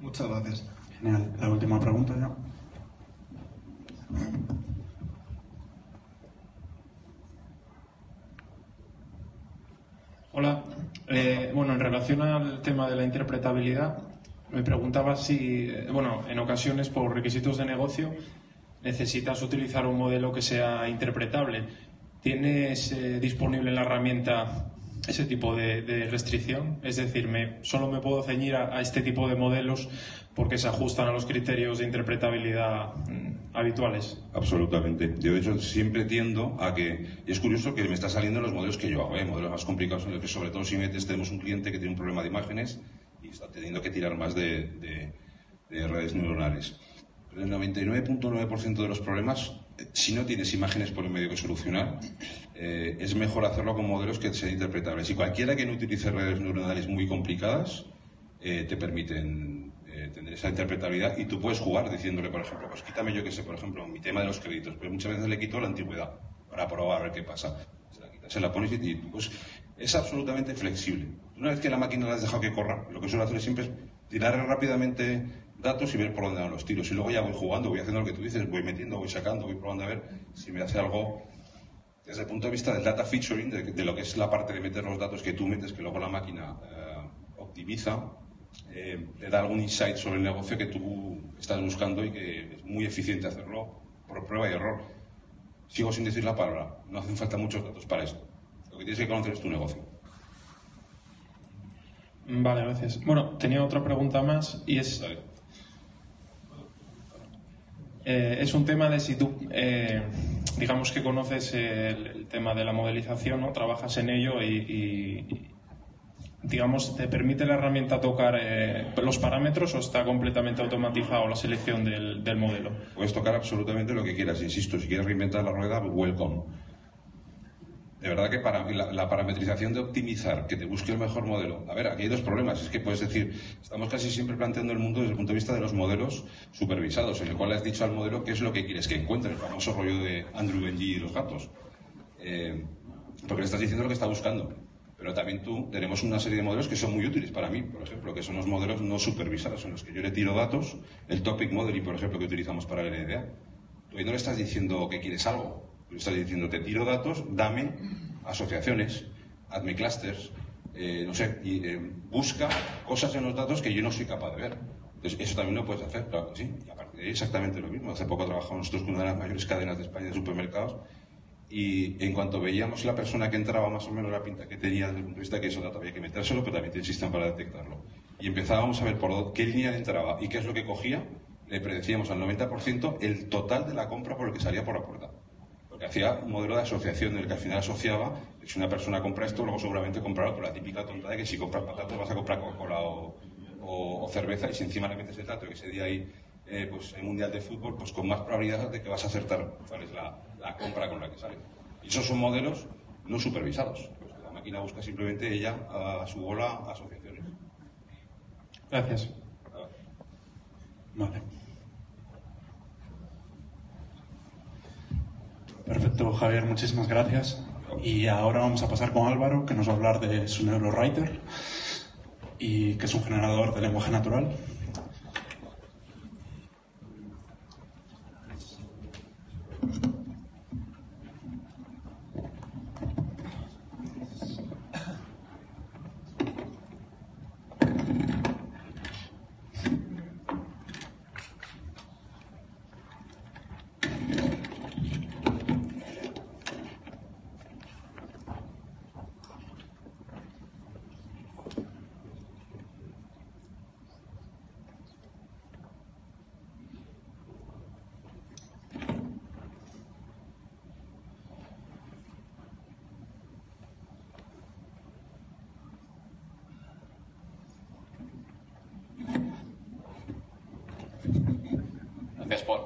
Muchas gracias. Genial. La última pregunta ya. Hola. Eh, bueno, en relación al tema de la interpretabilidad, me preguntaba si, eh, bueno, en ocasiones por requisitos de negocio necesitas utilizar un modelo que sea interpretable. ¿Tienes eh, disponible la herramienta ese tipo de, de restricción? Es decir, me, solo me puedo ceñir a, a este tipo de modelos porque se ajustan a los criterios de interpretabilidad mm, habituales. Absolutamente. Yo, de hecho, siempre tiendo a que. Y es curioso que me está saliendo en los modelos que yo hago, ¿eh? modelos más complicados en los que, sobre todo, si metes, tenemos un cliente que tiene un problema de imágenes y está teniendo que tirar más de, de- de redes neuronales. Pero el 99.9% de los problemas, si no tienes imágenes por el medio que solucionar, eh, es mejor hacerlo con modelos que sean interpretables. Y cualquiera que no utilice redes neuronales muy complicadas, eh, te permiten eh, tener esa interpretabilidad y tú puedes jugar diciéndole, por ejemplo, pues quítame yo que sé, por ejemplo, mi tema de los créditos, pero muchas veces le quito la antigüedad para probar a ver qué pasa. Se la quitas, se la pones y pues es absolutamente flexible. Una vez que la máquina la has dejado que corra, lo que suelo hacer siempre es tirar rápidamente datos y ver por dónde van los tiros. Y luego ya voy jugando, voy haciendo lo que tú dices, voy metiendo, voy sacando, voy probando a ver si me hace algo desde el punto de vista del data featuring, de, de lo que es la parte de meter los datos que tú metes, que luego la máquina eh, optimiza, eh, te da algún insight sobre el negocio que tú estás buscando y que es muy eficiente hacerlo por prueba y error. Sigo sin decir la palabra, no hacen falta muchos datos para esto. Lo que tienes que conocer es tu negocio. Vale, gracias. Bueno, tenía otra pregunta más y es... Eh, es un tema de si tú, eh, digamos que conoces el, el tema de la modelización, ¿no? trabajas en ello y, y, digamos, te permite la herramienta tocar eh, los parámetros o está completamente automatizado la selección del, del modelo. Puedes tocar absolutamente lo que quieras, insisto, si quieres reinventar la rueda, welcome. De verdad que para la, parametrización de optimizar, que te busque el mejor modelo. A ver, aquí hay dos problemas. Es que puedes decir, estamos casi siempre planteando el mundo desde el punto de vista de los modelos supervisados, en el cual has dicho al modelo qué es lo que quieres que encuentre, el famoso rollo de Andrew Benji y los gatos. Eh, porque le estás diciendo lo que está buscando. Pero también tú tenemos una serie de modelos que son muy útiles para mí, por ejemplo, que son los modelos no supervisados, en los que yo le tiro datos, el topic modeling, por ejemplo, que utilizamos para el NDA. Tú ahí no le estás diciendo que quieres algo, estás diciendo te tiro datos, dame asociaciones, hazme clusters, eh, no sé, y eh, busca cosas en los datos que yo no soy capaz de ver. Entonces, eso también lo puedes hacer, claro que sí. Y a partir de ahí exactamente lo mismo. Hace poco trabajamos nosotros con una de las mayores cadenas de España de supermercados y en cuanto veíamos la persona que entraba más o menos la pinta que tenía desde el punto de vista que eso dato había que metérselo, pero también tiene sistema para detectarlo. Y empezábamos a ver por qué línea entraba y qué es lo que cogía, le predecíamos al 90% el total de la compra por lo que salía por la puerta. Porque hacía un modelo de asociación en el que al final asociaba que si una persona compra esto, luego seguramente comprará por la típica tonta de que si compras patatas vas a comprar Coca-Cola o, o, o, cerveza y si encima le metes el dato que ese día hay eh, pues, en Mundial de Fútbol, pues con más probabilidad de que vas a acertar cuál es la, la compra con la que sale. Y esos son modelos no supervisados. Pues la máquina busca simplemente ella a su bola asociaciones. Gracias. Vale. Perfecto, Javier, muchísimas gracias. Y ahora vamos a pasar con Álvaro, que nos va a hablar de su NeuroWriter, y que es un generador de lenguaje natural. Gracias, Paul.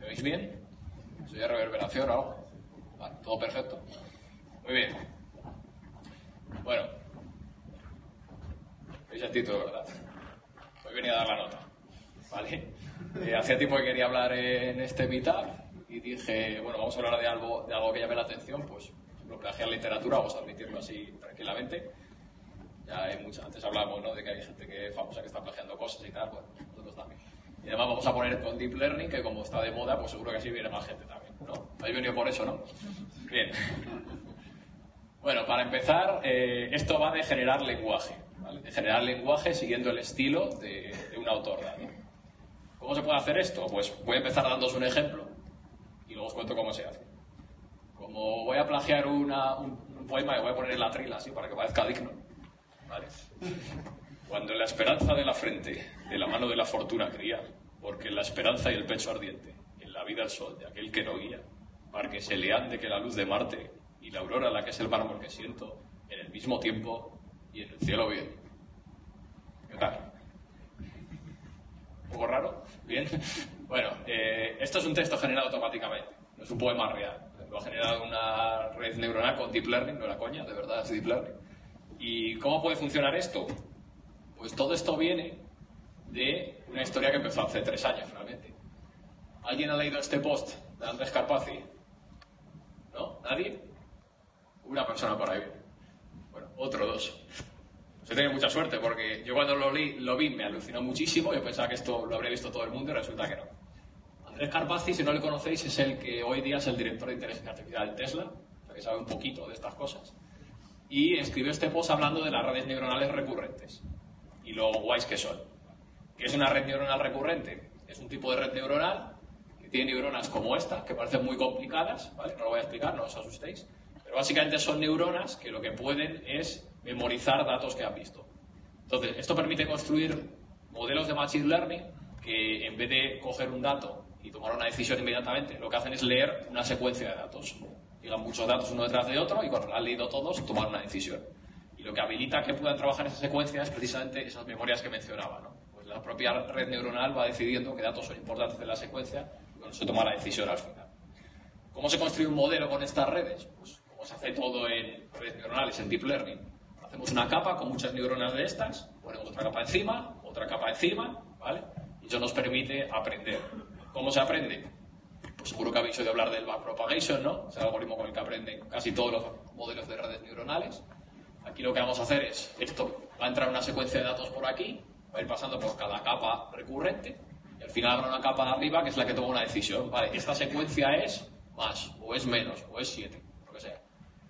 ¿Me bien? ¿Soy de reverberación o algo? Vale, todo perfecto. Muy bien. Bueno. Veis el título, ¿verdad? Hoy venía a dar la nota. ¿Vale? Eh, hacía tiempo que quería hablar en este meetup y dije, bueno, vamos a hablar de algo, de algo que llame la atención, pues, plagiar literatura, vamos a admitirlo así tranquilamente. Ya hay mucha, antes hablamos, ¿no? De que hay gente que famosa que está plagiando cosas y tal, bueno, también. Y además vamos a poner con Deep Learning, que como está de moda, pues seguro que así viene más gente también, ¿no? Habéis venido por eso, ¿no? Bien. Bueno, para empezar, eh, esto va de generar lenguaje, ¿vale? De generar lenguaje siguiendo el estilo de, de un autor, ¿vale? ¿Cómo se puede hacer esto? Pues voy a empezar dándoos un ejemplo y luego os cuento cómo se hace. Como voy a plagiar una, un, un poema, voy a poner en la trila así para que parezca digno, ¿vale? Cuando la esperanza de la frente, de la mano de la fortuna cría, porque en la esperanza y el pecho ardiente, en la vida el sol de aquel que no guía, que se le que la luz de Marte y la aurora la que es el mármol que siento, en el mismo tiempo y en el cielo bien. ¿Qué tal? ¿Un poco raro? ¿Bien? Bueno, eh, esto es un texto generado automáticamente, no es un poema real. Lo ha generado una red neuronal con Deep Learning, no era coña, de verdad es Deep Learning. ¿Y cómo puede funcionar esto? Pues todo esto viene de una historia que empezó hace tres años, realmente. ¿Alguien ha leído este post de Andrés Carpazzi? ¿No? ¿Nadie? Una persona por ahí. Bueno, otro, dos. Se tiene mucha suerte porque yo cuando lo, vi me alucinó muchísimo. Yo pensaba que esto lo habría visto todo el mundo y resulta que no. Andrés Carpazzi, si no le conocéis, es el que hoy día es el director de inteligencia artificial de Tesla, o que sabe un poquito de estas cosas. Y escribió este post hablando de las redes neuronales recurrentes y lo guays que son. ¿Qué es una red neuronal recurrente? Es un tipo de red neuronal que tiene neuronas como esta, que parecen muy complicadas, ¿vale? No lo voy a explicar, no os asustéis. Pero básicamente son neuronas que lo que pueden es memorizar datos que han visto. Entonces, esto permite construir modelos de Machine Learning que en vez de coger un dato y tomar una decisión inmediatamente, lo que hacen es leer una secuencia de datos. Llegan muchos datos uno detrás de otro y cuando lo han leído todos, tomar una decisión. Y lo que habilita que puedan trabajar esa secuencia es precisamente esas memorias que mencionaba. ¿no? Pues la propia red neuronal va decidiendo qué datos son importantes de la secuencia y cuando se toma la decisión al final. ¿Cómo se construye un modelo con estas redes? Pues como se hace todo en redes neuronales, en deep learning. Hacemos una capa con muchas neuronas de estas, ponemos otra capa encima, otra capa encima, ¿vale? Y eso nos permite aprender. ¿Cómo se aprende? Pues seguro que habéis oído hablar del backpropagation, ¿no? Es el algoritmo con el que aprenden casi todos los modelos de redes neuronales. Aquí lo que vamos a hacer es, esto va a entrar una secuencia de datos por aquí, va a ir pasando por cada capa recurrente, y al final habrá una capa de arriba que es la que toma una decisión. Vale, esta secuencia es más, o es menos, o es 7, lo que sea.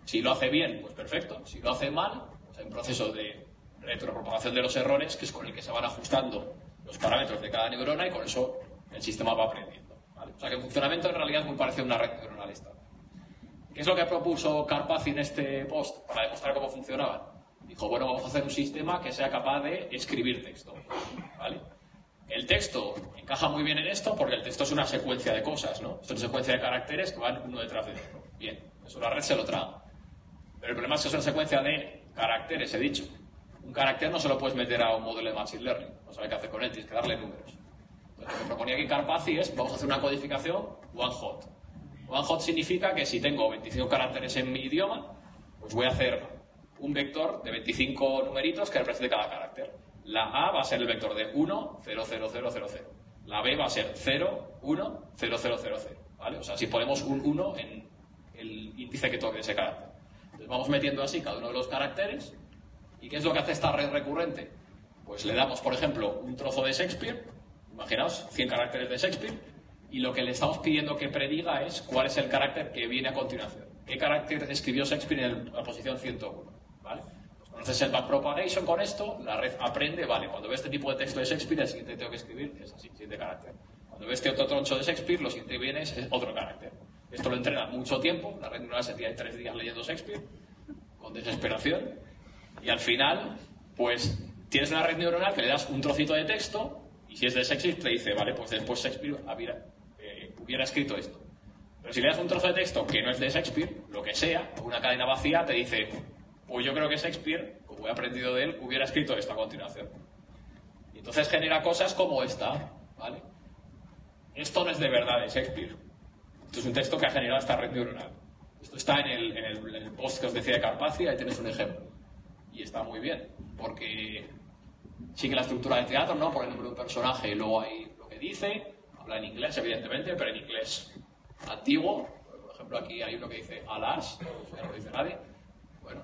Si lo hace bien, pues perfecto. Si lo hace mal, pues hay un proceso de retropropagación de los errores que es con el que se van ajustando los parámetros de cada neurona y con eso el sistema va aprendiendo. O sea que el funcionamiento en realidad es muy parecido a una red neuronal estándar. ¿Qué es lo que propuso Carpazzi en este post para demostrar cómo funcionaba? Dijo, bueno, vamos a hacer un sistema que sea capaz de escribir texto. ¿vale? El texto encaja muy bien en esto porque el texto es una secuencia de cosas, ¿no? Es una secuencia de caracteres que van uno detrás de otro. Bien, eso la red se lo traga. Pero el problema es que es una secuencia de caracteres, he dicho. Un carácter no se lo puedes meter a un modelo de Machine Learning. No sabes qué hacer con él, tienes que darle números. Entonces, lo que proponía aquí Carpazzi es, vamos a hacer una codificación one hot. One hot significa que si tengo 25 caracteres en mi idioma, pues voy a hacer un vector de 25 numeritos que represente cada carácter. La A va a ser el vector de 1, 0, 0, 0, 0, 0. La B va a ser 0, 1, 0, 0, 0, 0. ¿vale? O sea, si ponemos un 1 en el índice que toque ese carácter. Entonces vamos metiendo así cada uno de los caracteres. ¿Y qué es lo que hace esta red recurrente? Pues le damos, por ejemplo, un trozo de Shakespeare, imaginaos, 100 caracteres de Shakespeare, y lo que le estamos pidiendo que prediga es cuál es el carácter que viene a continuación. ¿Qué carácter escribió Shakespeare en la posición 101? ¿Vale? Pues conoces el backpropagation con esto, la red aprende, vale, cuando ve este tipo de texto de Shakespeare, el siguiente que tengo que escribir es así, siguiente carácter. Cuando ves este otro troncho de Shakespeare, lo siguiente que viene es otro carácter. Esto lo entrena mucho tiempo, la red neuronal se tira tres días leyendo Shakespeare, con desesperación, y al final, pues tienes una red neuronal que le das un trocito de texto, y si es de Shakespeare, te dice, vale, pues después Shakespeare hubiera, eh, hubiera escrito esto. Pero si le das un trozo de texto que no es de Shakespeare, lo que sea, una cadena vacía, te dice, pues yo creo que Shakespeare, como he aprendido de él, hubiera escrito esto a continuación. Y entonces genera cosas como esta, ¿vale? Esto no es de verdad de Shakespeare. Esto es un texto que ha generado esta red neuronal. Esto está en el, en el, en el post que os decía de Carpazzi, ahí tienes un ejemplo. Y está muy bien, porque sigue la estructura del teatro, ¿no? Por el nombre de personaje y luego hay lo que dice, habla en inglés, evidentemente, pero en inglés antiguo. Por ejemplo, aquí hay uno que dice alas, no lo dice nadie. Bueno,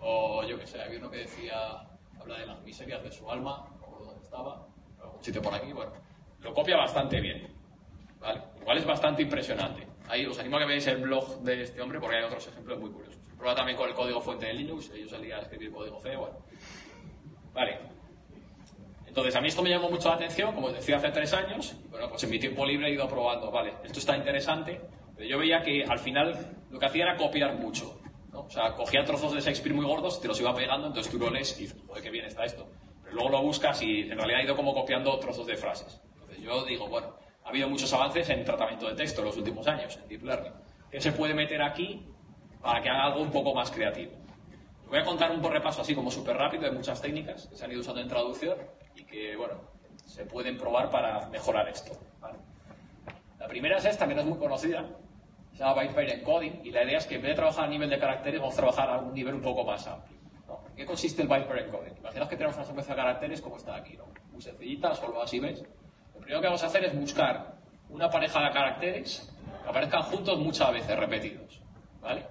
o yo que sé, había uno que decía, habla de las miserias de su alma, recuerdo dónde estaba, algún sitio por aquí, bueno. Lo copia bastante bien, ¿vale? Igual es bastante impresionante. Ahí os animo a que veáis el blog de este hombre porque hay otros ejemplos muy curiosos. Prueba también con el código fuente de Linux, ellos salían a escribir código C, bueno. Vale. Entonces, a mí esto me llamó mucho la atención, como os decía hace tres años, y bueno, pues en mi tiempo libre he ido probando, vale, esto está interesante, pero yo veía que al final lo que hacía era copiar mucho. ¿no? O sea, cogía trozos de Shakespeare muy gordos, te los iba pegando, entonces tú lo lees y dices, joder, qué bien está esto. Pero luego lo buscas y en realidad ha ido como copiando trozos de frases. Entonces yo digo, bueno, ha habido muchos avances en tratamiento de texto en los últimos años, en Deep Learning. ¿Qué se puede meter aquí para que haga algo un poco más creativo? Voy a contar un repaso así como súper rápido de muchas técnicas que se han ido usando en traducción y que, bueno, se pueden probar para mejorar esto. ¿vale? La primera es esta, que no es muy conocida, se llama Byte Encoding, y la idea es que en vez de trabajar a nivel de caracteres, vamos a trabajar a un nivel un poco más amplio. ¿no? ¿En qué consiste el Byte Encoding? Imaginaos que tenemos una secuencia de caracteres como está aquí, ¿no? muy sencillita, solo así ves. Lo primero que vamos a hacer es buscar una pareja de caracteres que aparezcan juntos muchas veces, repetidos. ¿vale?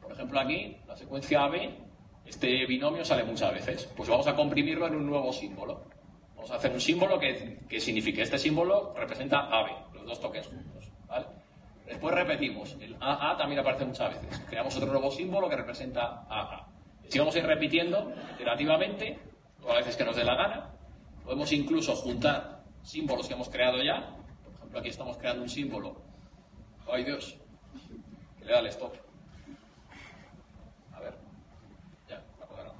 Por ejemplo, aquí, la secuencia AB, este binomio sale muchas veces. Pues vamos a comprimirlo en un nuevo símbolo. Vamos a hacer un símbolo que, que signifique, este símbolo representa AB, los dos toques juntos. ¿vale? Después repetimos, el AA también aparece muchas veces. Creamos otro nuevo símbolo que representa AA. Si vamos a ir repitiendo iterativamente, todas las veces que nos dé la gana, podemos incluso juntar símbolos que hemos creado ya. Por ejemplo, aquí estamos creando un símbolo. ¡Ay Dios! Que le da el stop. A ver. Ya, me acuerdo.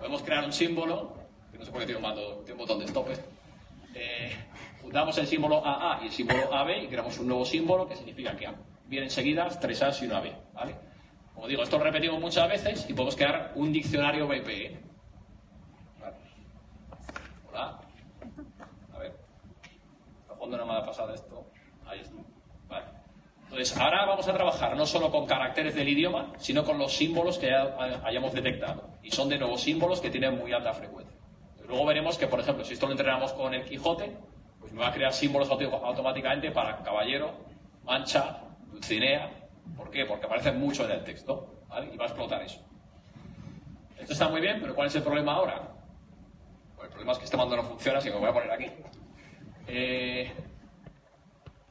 Podemos crear un símbolo, que no sé por qué tiene un, botón de stop. ¿eh? Eh, juntamos el símbolo AA y el símbolo AB y creamos un nuevo símbolo que significa que vienen seguidas tres A's y una B. ¿vale? Como digo, esto lo repetimos muchas veces y podemos crear un diccionario BPE. ¿Vale? Hola. A ver. Está jugando una mala pasada esto. Entonces, ahora vamos a trabajar no solo con caracteres del idioma, sino con los símbolos que ya hayamos detectado. Y son de nuevo símbolos que tienen muy alta frecuencia. Luego veremos que, por ejemplo, si esto lo entrenamos con el Quijote, pues me va a crear símbolos auto- automáticamente para caballero, mancha, dulcinea. ¿Por qué? Porque aparecen mucho en el texto. Y va a explotar eso. Esto está muy bien, pero ¿cuál es el problema ahora? Pues el problema es que este mando no funciona, así que me voy a poner aquí. Eh,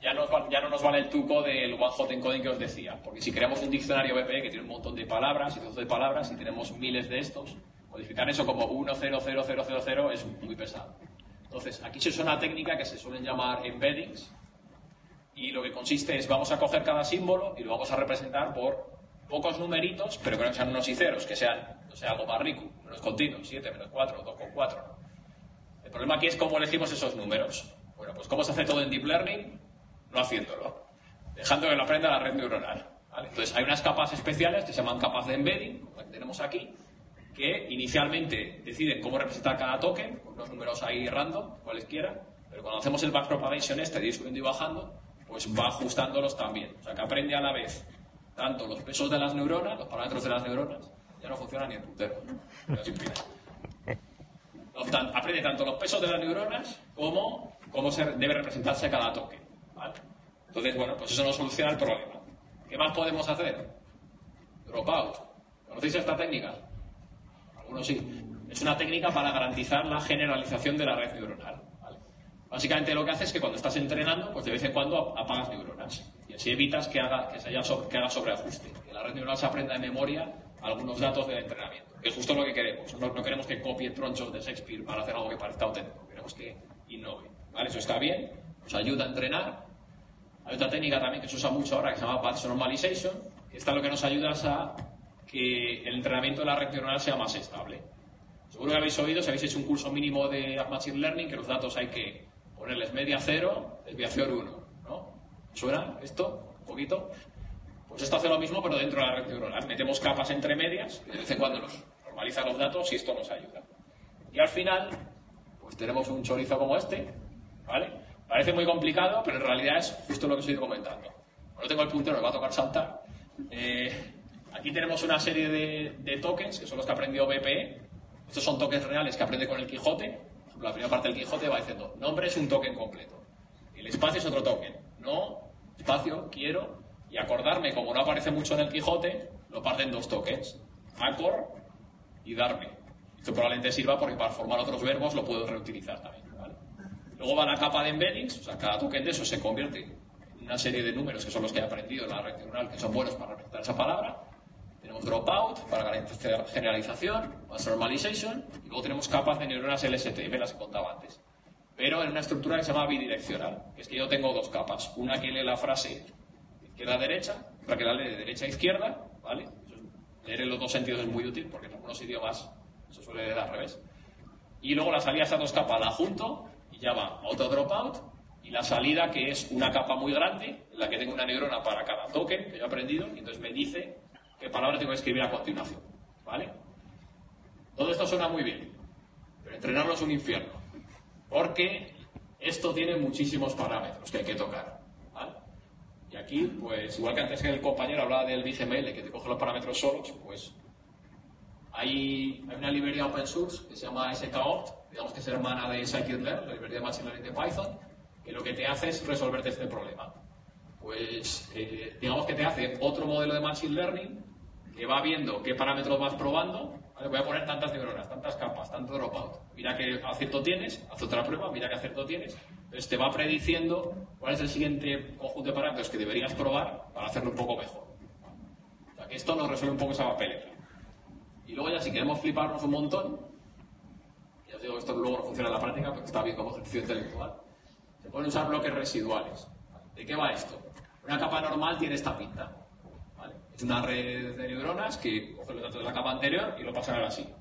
ya, nos ya no nos vale el truco del one hot encoding que os decía, porque si creamos un diccionario BPE que tiene un montón de palabras y de palabras y tenemos miles de estos, modificar eso como 100000 es muy pesado. Entonces, aquí se usa una técnica que se suelen llamar embeddings y lo que consiste es vamos a coger cada símbolo y lo vamos a representar por pocos numeritos, pero que no sean unos y ceros, que sean, no sé, algo más rico, menos continuos, 7, menos 4, 2 con 4. El problema aquí es cómo elegimos esos números. Bueno, pues cómo se hace todo en Deep Learning, no haciéndolo, dejando que lo aprenda la red neuronal. Entonces, hay unas capas especiales que se llaman capas de embedding, que tenemos aquí, que inicialmente deciden cómo representar cada token, con unos números ahí random, cualesquiera, pero cuando hacemos el backpropagation este de subiendo y bajando, pues va ajustándolos también. O sea, que aprende a la vez tanto los pesos de las neuronas, los parámetros de las neuronas, ya no funciona ni el puntero. Tan- aprende tanto los pesos de las neuronas como cómo se debe representarse cada token. ¿Vale? Entonces, bueno, pues eso no soluciona el problema. ¿Qué más podemos hacer? Dropout. ¿Conocéis esta técnica? Algunos sí. Es una técnica para garantizar la generalización de la red neuronal. ¿vale? Básicamente lo que hace es que cuando estás entrenando, pues de vez en cuando apagas neuronas. Y así evitas que haga, que se haya sobre- que haga sobreajuste. Que la red neuronal se aprenda de memoria algunos datos del entrenamiento. Que es justo lo que queremos. No, no queremos que copie tronchos de Shakespeare para hacer algo que parezca auténtico. Queremos que innove. ¿vale? Eso está bien, nos ayuda a entrenar. Hay otra técnica también que se usa mucho ahora que se llama Batch Normalization, que esta lo que nos ayuda a que el entrenamiento de la red neuronal sea más estable. Seguro que habéis oído, si habéis hecho un curso mínimo de Machine Learning, que los datos hay que ponerles media cero, desviación 1. ¿no? ¿Suena esto? ¿Un poquito? Pues esto hace lo mismo, pero dentro de la red neuronal. Metemos capas entre medias, y de vez en cuando nos normaliza los datos y esto nos ayuda. Y al final, pues tenemos un chorizo como este, ¿vale? Parece muy complicado, pero en realidad es justo lo que ido comentando. No tengo el puntero, me va a tocar saltar. Eh, aquí tenemos una serie de, tokens, que son los que aprendió BPE. Estos son tokens reales que aprende con el Quijote. Por ejemplo, la primera parte del Quijote va diciendo, nombre es un token completo. El espacio es otro token. No, espacio, quiero. Y acordarme, como no aparece mucho en el Quijote, lo parte en dos tokens. Acor y darme. Esto probablemente sirva porque para formar otros verbos lo puedo reutilizar también. Luego va la capa de embeddings, o sea, cada token de esos se convierte en una serie de números que son los que he aprendido en la red neuronal, que son buenos para representar esa palabra. Tenemos dropout para garantizar generalización, mass normalization, y luego tenemos capas de neuronas LSTM, las que contaba antes. Pero en una estructura que se llama bidireccional, que es que yo tengo dos capas. Una que lee la frase izquierda a derecha, otra que la lee de derecha a izquierda, ¿vale? Eso leer en los dos sentidos es muy útil porque en algunos idiomas se suele leer al revés. Y luego la salida de esas dos capas la junto y ya va otro dropout. Y la salida, que es una capa muy grande, en la que tengo una neurona para cada token que yo he aprendido, y entonces me dice qué palabra tengo que escribir a continuación. ¿Vale? Todo esto suena muy bien, pero entrenarlo es un infierno. Porque esto tiene muchísimos parámetros que hay que tocar. Y aquí, pues, igual que antes que el compañero hablaba del BGML, que te coge los parámetros solos, pues hay, hay una librería open source que se llama SKOpt, digamos que es hermana de scikit-learn, la librería de Machine Learning de Python, que lo que te hace es resolverte este problema. Pues eh, digamos que te hace otro modelo de Machine Learning que va viendo qué parámetros vas probando. ¿vale? Voy a poner tantas neuronas, tantas capas, tanto dropout. Mira qué acierto tienes, haz otra prueba, mira qué acierto tienes. Entonces te va prediciendo cuál es el siguiente conjunto de parámetros que deberías probar para hacerlo un poco mejor. O sea, que esto nos resuelve un poco esa papeleta. Y luego ya si queremos fliparnos un montón, digo esto luego no funciona en la práctica, pero está bien como ejercicio intelectual, se pueden usar bloques residuales. ¿De qué va esto? Una capa normal tiene esta pinta. ¿vale? Es una red de neuronas que coge los datos de la capa anterior y lo pasan a la siguiente.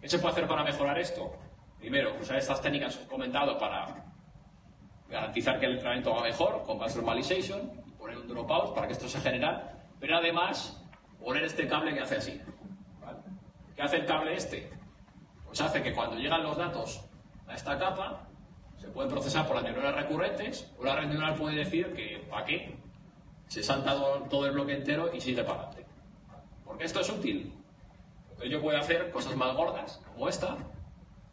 ¿Qué se puede hacer para mejorar esto? Primero, usar estas técnicas que os he comentado para garantizar que el entrenamiento va mejor, con Batch Normalization, poner un dropout para que esto se genere, pero además poner este cable que hace así. ¿vale? ¿Qué hace el cable este? Pues hace que cuando llegan los datos a esta capa, se pueden procesar por las neuronas recurrentes, una red neuronal puede decir que ¿para qué? se salta todo, el bloque entero y sigue para adelante. Porque esto es útil. Entonces yo puedo hacer cosas más gordas, como esta.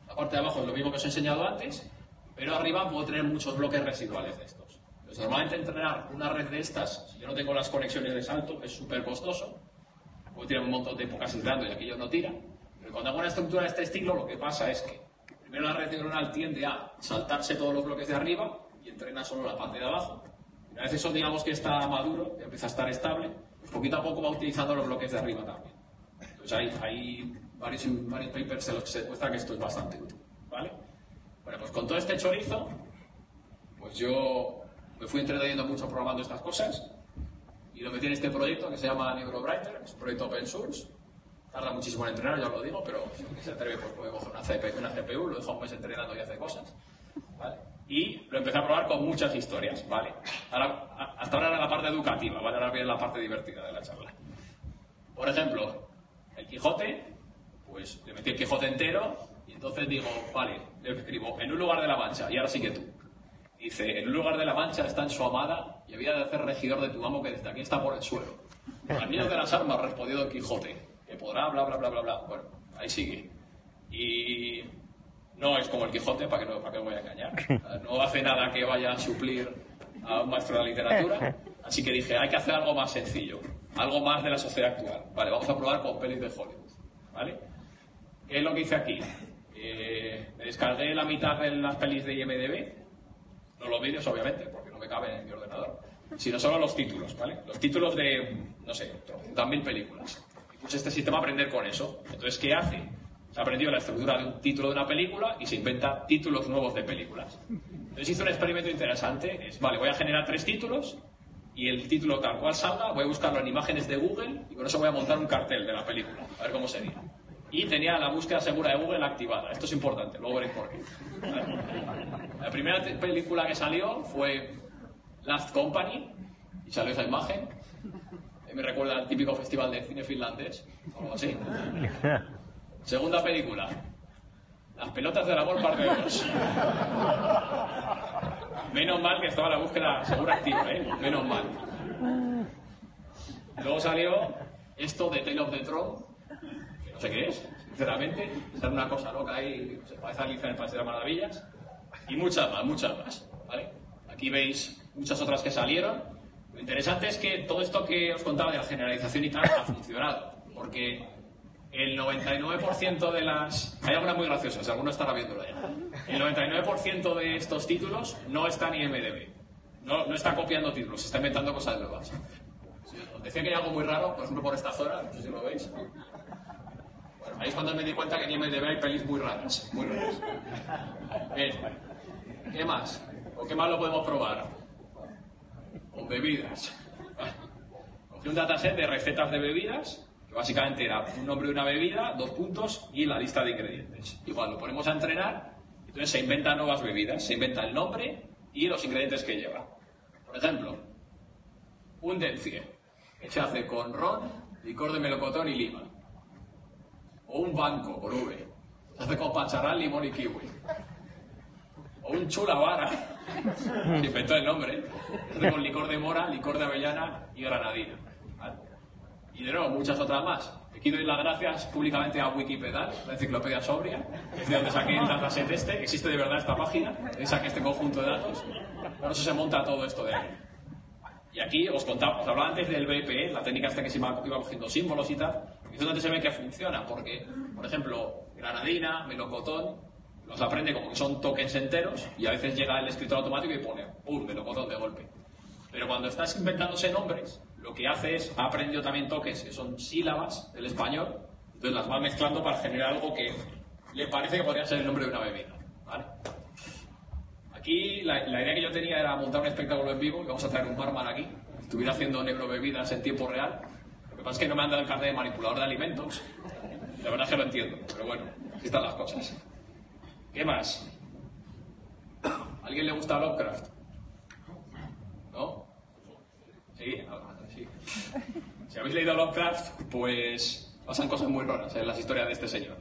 La parte de abajo es lo mismo que os he enseñado antes, pero arriba puedo tener muchos bloques residuales de estos. Normalmente entrenar una red de estas, si yo no tengo las conexiones de salto, es súper costoso. Puedo tirar un montón de épocas entrando y aquello no tira. Cuando hago una estructura de este estilo, lo que pasa es que primero la red neuronal tiende a saltarse todos los bloques de arriba y entrena solo la parte de abajo. Una vez eso digamos que está maduro, y empieza a estar estable, pues poquito a poco va utilizando los bloques de arriba también. Entonces hay, varios, varios papers en los que se demuestra que esto es bastante útil. ¿vale? Bueno, pues con todo este chorizo, pues yo me fui entreteniendo mucho programando estas cosas y lo metí en este proyecto que se llama NeuroBrighter, es un proyecto open source. Tarda muchísimo en entrenar, ya os lo digo, pero si alguien se atreve, pues puede coger una CPU, una CPU lo deja un mes entrenando y hace cosas. ¿vale? Y lo empecé a probar con muchas historias, ¿vale? Ahora, hasta ahora era la parte educativa, ¿vale? Ahora viene la parte divertida de la charla. Por ejemplo, el Quijote, pues le metí el Quijote entero y entonces digo, vale, le escribo en un lugar de la Mancha y ahora sigue tú. Dice, en un lugar de la Mancha está en su amada y había de hacer regidor de tu amo que desde aquí está por el suelo. Al niño de las armas respondió el Quijote, que podrá, bla, bla, bla, bla, bla. Bueno, ahí sigue. Y no es como el Quijote, ¿para qué, no, para qué me voy a engañar? No hace nada que vaya a suplir a un maestro de la literatura. Así que dije, hay que hacer algo más sencillo, algo más de la sociedad actual. Vale, vamos a probar con pelis de Hollywood. ¿Vale? ¿Qué es lo que hice aquí? Eh, me descargué la mitad de las pelis de IMDB, no los vídeos obviamente, porque no me caben en mi ordenador, sino solo los títulos, ¿vale? Los títulos de, no sé, mil películas. Puse este sistema a aprender con eso. Entonces, ¿qué hace? Se ha aprendido la estructura de un título de una película y se inventa títulos nuevos de películas. Entonces hizo un experimento interesante, es, vale, voy a generar tres títulos y el título tal cual salga, voy a buscarlo en imágenes de Google y con eso voy a montar un cartel de la película, a ver cómo sería. Y tenía la búsqueda segura de Google activada. Esto es importante, luego veréis por qué. La primera película que salió fue Last Company y salió esa imagen. Eh, Me recuerda al típico festival de cine finlandés, o algo así. Segunda película, Las pelotas del amor parte 2. Menos mal que estaba la búsqueda segura activa, ¿eh? Menos mal. Luego salió esto de Tale of the Throne, que no sé qué es, sinceramente. Es una cosa loca ahí, se parece a Alicia en el País de las Maravillas. Y muchas más, muchas más, ¿vale? Aquí veis muchas otras que salieron. Lo interesante es que todo esto que os contaba de la generalización y tal ha funcionado, porque el 99% de las... Hay algunas muy graciosas, alguno estará viéndolo ya. El 99% de estos títulos no está en IMDB. No, no está copiando títulos, está inventando cosas nuevas. Os decía que hay algo muy raro, por ejemplo por esta zona, no sé si lo veis. Bueno, ahí es cuando me di cuenta que en IMDB hay pelis muy raras, muy raras. Bien, ¿qué más? ¿Con qué más lo podemos probar? Con bebidas. Cogí un dataset de recetas de bebidas, que básicamente era un nombre de una bebida, dos puntos y la lista de ingredientes. Igual lo ponemos a entrenar, entonces se inventan nuevas bebidas, se inventa el nombre y los ingredientes que lleva. Por ejemplo, un dencie, que se hace con ron, licor de melocotón y lima. O un banco, con V, se hace con pacharán, limón y kiwi. O un chulavara, se inventó el nombre, hace con licor de mora, licor de avellana y granadina. ¿vale? Y de nuevo, muchas otras más. Aquí doy las gracias públicamente a Wikipedia, la enciclopedia sobria, que es de donde saqué dataset este. Existe de verdad esta página, de saqué este conjunto de datos. Por eso se monta todo esto de ahí. Y aquí os contaba, os hablaba antes del BPE, la técnica esta que se iba, iba cogiendo símbolos y tal. Y es donde se ve que funciona, porque, por ejemplo, granadina, melocotón, los aprende como que son tokens enteros y a veces llega el escritor automático y pone, ¡pum!, melocotón de golpe. Pero cuando estás inventándose nombres, lo que hace es, ha aprendido también tokens que son sílabas del español, entonces las va mezclando para generar algo que le parece que podría ser el nombre de una bebida. ¿vale? Aquí la, la idea que yo tenía era montar un espectáculo en vivo, y vamos a traer un barman aquí, estuviera haciendo neurobebidas en tiempo real. Lo que pasa es que no me han dado el carnet de manipulador de alimentos. La verdad es que lo entiendo, pero bueno, así están las cosas. ¿Qué más? ¿A alguien le gusta Lovecraft? ¿No? Sí, ah, sí. Si habéis leído Lovecraft, pues pasan cosas muy raras en las historias de este señor.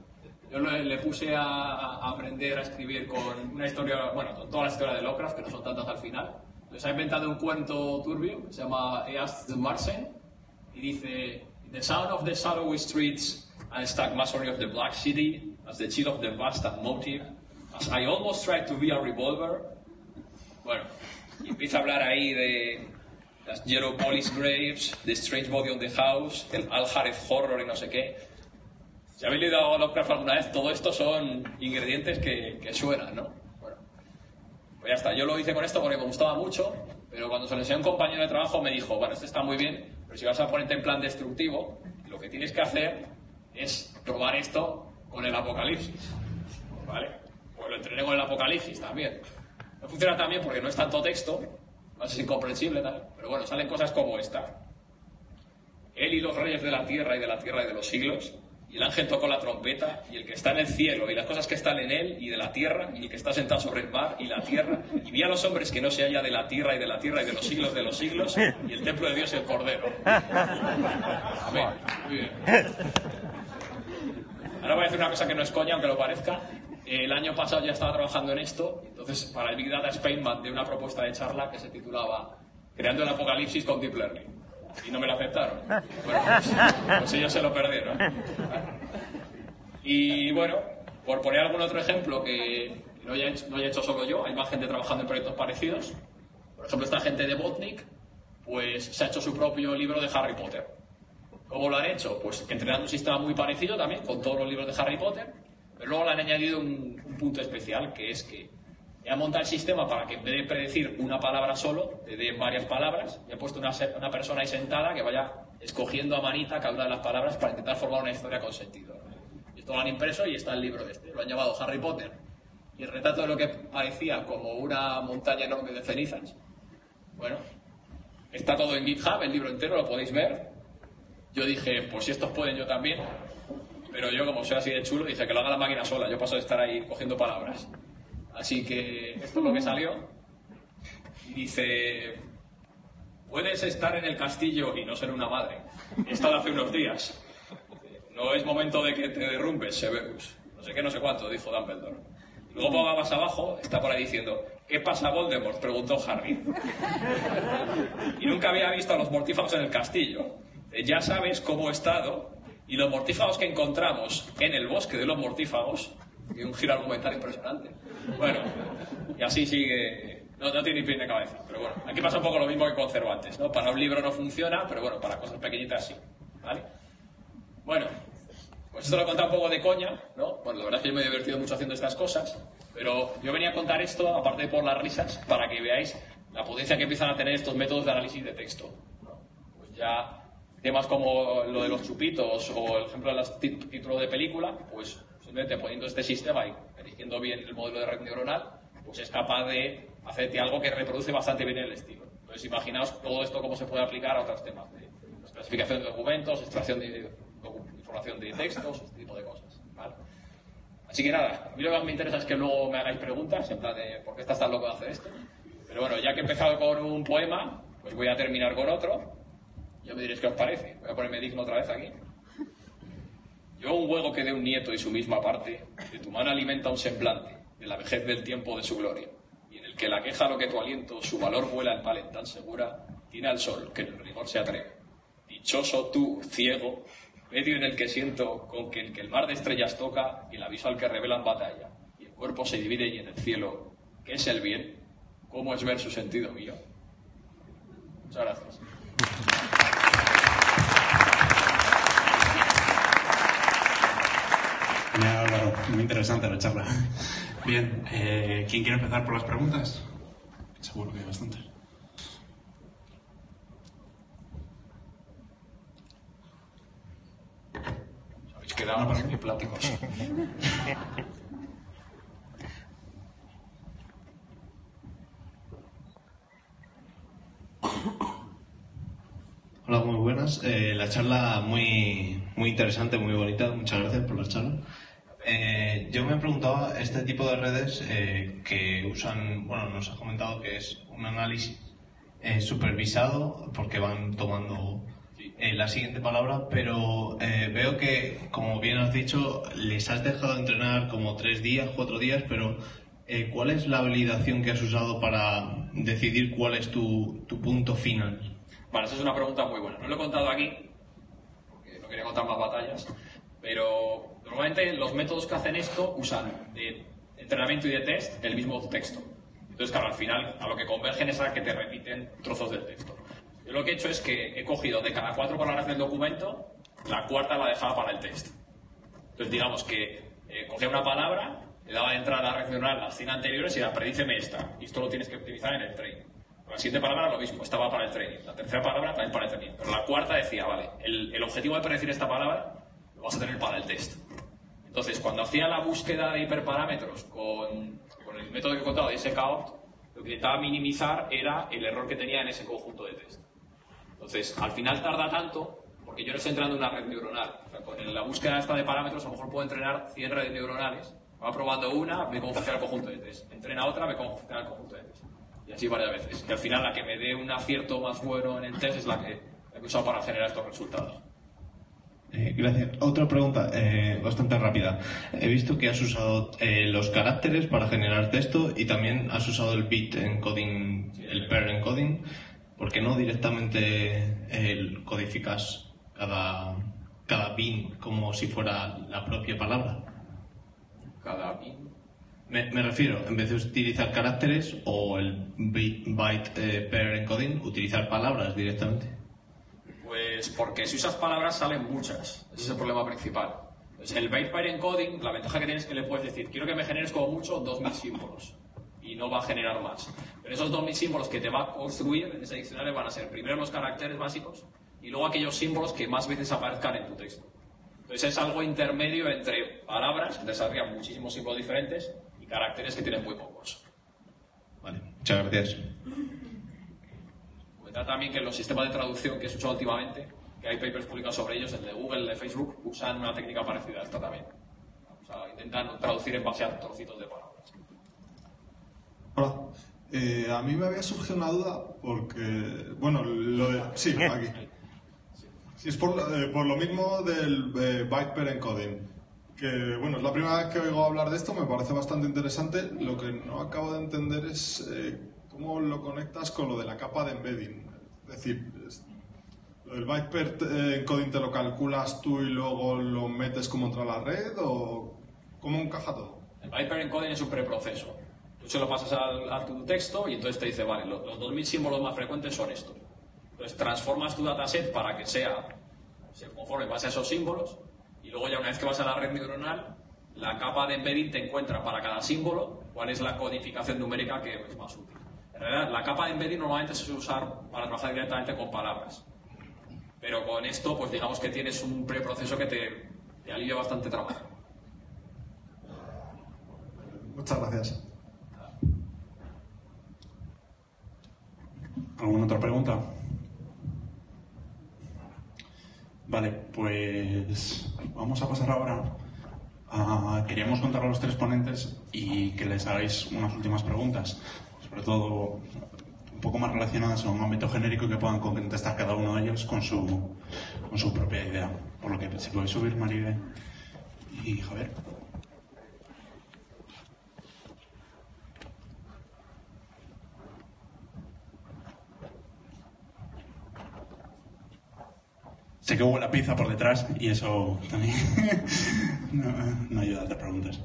Yo le, puse a, aprender a escribir con una historia, bueno, con todas las historias de Lovecraft, que no son tantas al final, Les ha inventado un cuento turbio que se llama East the Martian y dice The sound of the shadowy streets and stack masonry of the Black City as the chill of the vast and motive as I almost tried to be a revolver. Bueno, y empieza a hablar ahí de las Yellow Police Graves, The Strange Body on the House, el Al Jarez Horror y no sé qué. Si habéis leído a Lovecraft alguna vez, todo esto son ingredientes que, que suenan, ¿no? Bueno, pues ya está. Yo lo hice con esto porque me gustaba mucho, pero cuando se lo enseñé a un compañero de trabajo me dijo, bueno, esto está muy bien, pero si vas a ponerte en plan destructivo, lo que tienes que hacer es probar esto con el apocalipsis, ¿vale? Pues lo entrené con el apocalipsis también. No funciona tan bien porque no es tanto texto, más es incomprensible tal, pero bueno, salen cosas como esta. Él y los reyes de la tierra y de la tierra y de los siglos, y el ángel tocó la trompeta, y el que está en el cielo, y las cosas que están en él y de la tierra, y el que está sentado sobre el mar y la tierra, y vi a los hombres que no se halla de la tierra y de la tierra y de los siglos de los siglos, y el templo de Dios y el Cordero. Amén. Muy bien. Ahora voy a decir una cosa que no es coña, aunque lo parezca. El año pasado ya estaba trabajando en esto, entonces para el Big Data Spain mandé una propuesta de charla que se titulaba Creando el Apocalipsis con Deep Learning. Y no me lo aceptaron. Bueno, pues, pues ellos se lo perdieron. Y bueno, por poner algún otro ejemplo que no haya, hecho, hecho solo yo, hay más gente trabajando en proyectos parecidos. Por ejemplo, esta gente de Botnik, pues se ha hecho su propio libro de Harry Potter. ¿Cómo lo han hecho? Pues entrenando un sistema muy parecido también, con todos los libros de Harry Potter, pero luego le han añadido un, un punto especial, que es que he montado el sistema para que en vez de predecir una palabra solo, te dé varias palabras, y he puesto una, una persona ahí sentada que vaya escogiendo a manita cada una de las palabras para intentar formar una historia con sentido. Y esto lo han impreso y está el libro este. Lo han llamado Harry Potter. Y el retrato de lo que parecía como una montaña enorme de cenizas. Bueno, está todo en GitHub, el libro entero, lo podéis ver. Yo dije, pues si estos pueden, yo también. Pero yo, como soy así de chulo, dije que lo haga la máquina sola. Yo paso de estar ahí cogiendo palabras. Así que esto es lo que salió. Dice, puedes estar en el castillo y no ser una madre. He estado hace unos días. No es momento de que te derrumbes, Severus. No sé qué, no sé cuánto, dijo Dumbledore. Luego ponga más abajo, está por ahí diciendo, ¿qué pasa Voldemort? Preguntó Harry. Y nunca había visto a los mortífagos en el castillo. Ya sabes cómo he estado y los mortífagos que encontramos en el bosque de los mortífagos, y un giro argumental impresionante. Bueno, y así sigue. No, no tiene ni pie ni cabeza, pero bueno, aquí pasa un poco lo mismo que con Cervantes, ¿no? Para un libro no funciona, pero bueno, para cosas pequeñitas sí, ¿vale? Bueno, pues esto lo he contado un poco de coña, ¿no? Bueno, la verdad es que yo me he divertido mucho haciendo estas cosas, pero yo venía a contar esto, aparte de por las risas, para que veáis la potencia que empiezan a tener estos métodos de análisis de texto. ¿no? Pues ya temas como lo de los chupitos o el ejemplo de los títulos de película, pues simplemente poniendo este sistema y eligiendo bien el modelo de red neuronal, pues es capaz de hacerte algo que reproduce bastante bien el estilo. Entonces imaginaos todo esto cómo se puede aplicar a otros temas de clasificación de documentos, extracción de docu- información de textos, este tipo de cosas. ¿vale? Así que nada, a mí lo que más me interesa es que luego me hagáis preguntas, en plan de por qué estás tan loco de hacer esto. Pero bueno, ya que he empezado con un poema, pues voy a terminar con otro. Ya me diréis qué os parece. Voy a ponerme digno otra vez aquí. Yo un huevo que dé un nieto y su misma parte, de tu mano alimenta un semblante, de la vejez del tiempo de su gloria, y en el que la queja lo que tu aliento, su valor vuela en palen tan segura, tiene al sol que en el rigor se atreve. Dichoso tú, ciego, medio en el que siento con que el que el mar de estrellas toca y el aviso al que revelan batalla, y el cuerpo se divide y en el cielo, ¿qué es el bien? ¿Cómo es ver su sentido mío? Muchas gracias. Muy interesante la charla. Bien, eh, ¿quién quiere empezar por las preguntas? Seguro que hay bastantes. Habéis quedado muy pláticos. Hola, muy buenas. Eh, la charla muy, muy interesante, muy bonita. Muchas gracias por la charla. Eh, yo me preguntaba, este tipo de redes eh, que usan, bueno, nos ha comentado que es un análisis eh, supervisado porque van tomando la siguiente palabra, pero veo que, como bien has dicho, les has dejado entrenar como tres días, cuatro días, pero ¿cuál es la validación que has usado para decidir cuál es tu, tu punto final? Vale, esa es una pregunta muy buena. No lo he contado aquí, porque no quería contar más batallas, pero normalmente los métodos que hacen esto usan de entrenamiento y de test el mismo texto. Entonces, claro, al final a lo que convergen es a que te repiten trozos del texto. Yo lo que he hecho es que he cogido de cada cuatro palabras del documento, la cuarta la dejaba para el test. Entonces, digamos que eh, cogía una palabra, le daba de entrada a la red neuronal las 100 anteriores y era predíceme esta. Y esto lo tienes que optimizar en el training. La siguiente palabra lo mismo, estaba para el training. La tercera palabra también para el training. Pero la cuarta decía, vale, el, el objetivo de predecir esta palabra lo vas a tener para el test. Entonces, cuando hacía la búsqueda de hiperparámetros con, con el método que he contado de count, lo que intentaba minimizar era el error que tenía en ese conjunto de test. Entonces, al final tarda tanto porque yo no estoy entrenando una red neuronal. O sea, con la búsqueda esta de parámetros, a lo mejor puedo entrenar 100 redes neuronales. Va probando una, ve cómo funciona el conjunto de test. Entrena otra, ve cómo funciona el conjunto de test. Y así varias veces. Y al final la que me dé un acierto más bueno en el test es la que, la que he usado para generar estos resultados. Eh, gracias. Otra pregunta eh, bastante rápida. He visto que has usado eh, los caracteres para generar texto y también has usado el bit encoding, el pair encoding. ¿Por qué no directamente codificas cada, cada bin como si fuera la propia palabra? Cada bin. Me, me refiero, en vez de utilizar caracteres o el byte eh, pair encoding, utilizar palabras directamente. Pues porque si usas palabras salen muchas. Ese es el problema principal. Pues el byte pair encoding, la ventaja que tienes es que le puedes decir, quiero que me generes como mucho 2.000 símbolos. Y no va a generar más. Pero esos 2.000 símbolos que te va a construir en ese diccionario van a ser primero los caracteres básicos y luego aquellos símbolos que más veces aparezcan en tu texto. Entonces es algo intermedio entre palabras, que desarrollan muchísimos símbolos diferentes, y caracteres que tienen muy pocos. Vale, muchas gracias. Comentar también que los sistemas de traducción que he usado últimamente, que hay papers publicados sobre ellos, el de Google, el de Facebook, usan una técnica parecida a esta también. O sea, intentan traducir en base a trocitos de palabras. Hola. Eh, a mí me había surgido una duda porque, bueno, lo de... Sí, aquí. Sí, es por, eh, por lo mismo del eh, byte pair encoding. Que, bueno, es la primera vez que oigo hablar de esto, me parece bastante interesante. Lo que no acabo de entender es eh, cómo lo conectas con lo de la capa de embedding. Es decir, lo del pair eh, encoding te lo calculas tú y luego lo metes como entra la red o cómo encaja todo. El pair encoding es un preproceso. Tú se lo pasas al- a, tu texto y entonces te dice, vale, lo- los 2.000 símbolos más frecuentes son estos. Entonces transformas tu dataset para que sea, se conforme en base a esos símbolos y luego ya una vez que vas a la red neuronal, la capa de embedding te encuentra para cada símbolo cuál es la codificación numérica que es más útil. En realidad, la capa de embedding normalmente se suele usar para trabajar directamente con palabras. Pero con esto, pues digamos que tienes un preproceso que te, te alivia bastante trabajo. Muchas gracias. ¿Alguna otra pregunta? Vale, pues vamos a pasar ahora a... Queríamos contar a los tres ponentes y que les hagáis unas últimas preguntas, sobre todo un poco más relacionadas a un ámbito genérico que puedan contestar cada uno de ellos con su, con su propia idea. Por lo que si podéis subir Maribel y Javier. Sé que hubo la pizza por detrás y eso también no, no ayuda a hacer preguntas.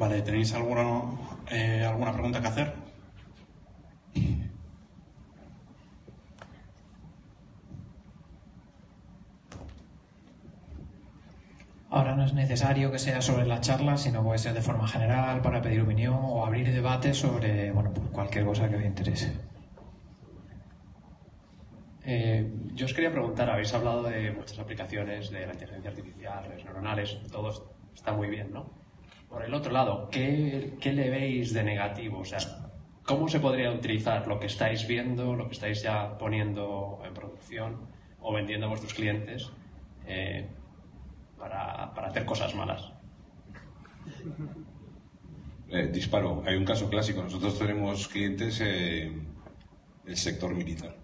Vale, ¿tenéis alguna, eh, alguna pregunta que hacer? Ahora no es necesario que sea sobre la charla, sino puede ser de forma general para pedir opinión o abrir debate sobre bueno, pues cualquier cosa que os interese. Eh, yo os quería preguntar, habéis hablado de muchas aplicaciones de la inteligencia artificial, redes neuronales, todo está muy bien, ¿no? Por el otro lado, ¿qué, qué le veis de negativo? O sea, ¿cómo se podría utilizar lo que estáis viendo, lo que estáis ya poniendo en producción o vendiendo a vuestros clientes eh, para, para hacer cosas malas? Eh, disparo. Hay un caso clásico. Nosotros tenemos clientes eh, el sector militar.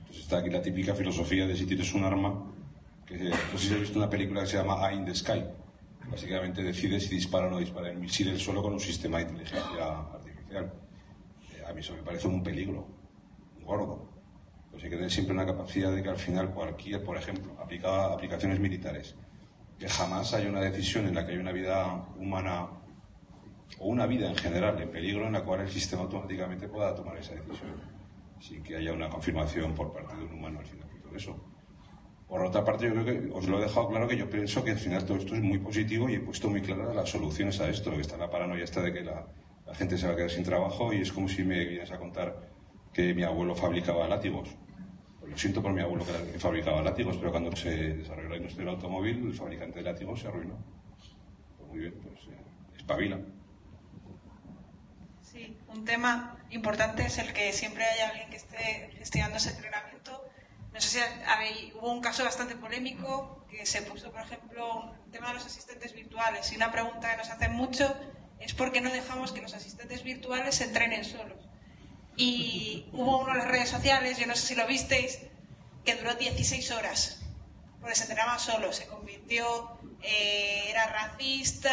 Entonces está aquí la típica filosofía de si tienes un arma, no sé si has visto una película que se llama Eye in the Sky. Básicamente decides si dispara o no dispara el misil del suelo con un sistema de inteligencia artificial. Eh, a mí eso me parece un peligro, un gordo. Pues hay que tener siempre una capacidad de que al final cualquier, por ejemplo, aplicada aplicaciones militares, que jamás haya una decisión en la que hay una vida humana o una vida en general en peligro en la cual el sistema automáticamente pueda tomar esa decisión sin que haya una confirmación por parte de un humano al final de todo eso. Por otra parte, yo creo que os lo he dejado claro que yo pienso que al final todo esto es muy positivo y he puesto muy claras las soluciones a esto, que está la paranoia esta de que la, la gente se va a quedar sin trabajo y es como si me vienes a contar que mi abuelo fabricaba látigos. Pues lo siento por mi abuelo que fabricaba látigos, pero cuando se desarrolló la industria del automóvil, el fabricante de látigos se arruinó. Pues muy bien, pues eh, espabila. Sí, un tema importante es el que siempre haya alguien que esté gestionando ese entrenamiento. No sé si hubo un caso bastante polémico que se puso, por ejemplo, el tema de los asistentes virtuales. Y una pregunta que nos hacen mucho es por qué no dejamos que los asistentes virtuales se entrenen solos. Y hubo uno en las redes sociales, yo no sé si lo visteis, que duró 16 horas, porque se entrenaba solo, se convirtió, eh, era racista,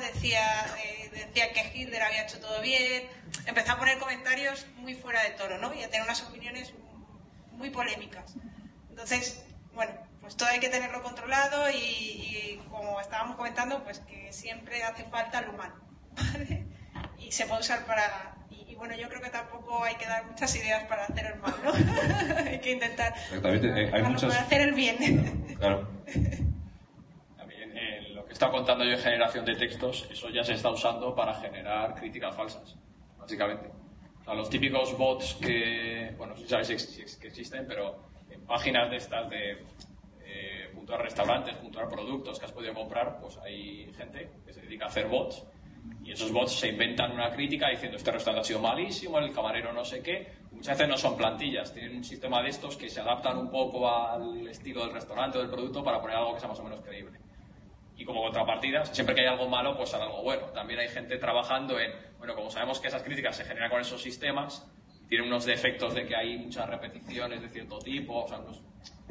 decía, eh, decía que Hitler había hecho todo bien, empezó a poner comentarios muy fuera de toro, ¿no? Y a tener unas opiniones muy polémicas. Entonces, bueno, pues todo hay que tenerlo controlado y, y como estábamos comentando, pues que siempre hace falta el humano, ¿vale? Y se puede usar para, y bueno, yo creo que tampoco hay que dar muchas ideas para hacer el mal, ¿no? hay que intentar Exactamente, eh, hay muchas... para hacer el bien. Claro. También eh, lo que está contando yo en generación de textos, eso ya se está usando para generar críticas falsas, básicamente. Sea, los típicos bots que, bueno, sabéis que existen, pero en páginas de estas de eh, puntuar restaurantes, puntuar productos que has podido comprar, pues hay gente que se dedica a hacer bots y esos bots se inventan una crítica diciendo este restaurante ha sido malísimo, el camarero no sé qué. Muchas veces no son plantillas, tienen un sistema de estos que se adaptan un poco al estilo del restaurante o del producto para poner algo que sea más o menos creíble. Y como contrapartida, siempre que hay algo malo, pues hará algo bueno. También hay gente trabajando en, bueno, como sabemos que esas críticas se generan con esos sistemas, tienen unos defectos de que hay muchas repeticiones de cierto tipo, o sea, unos,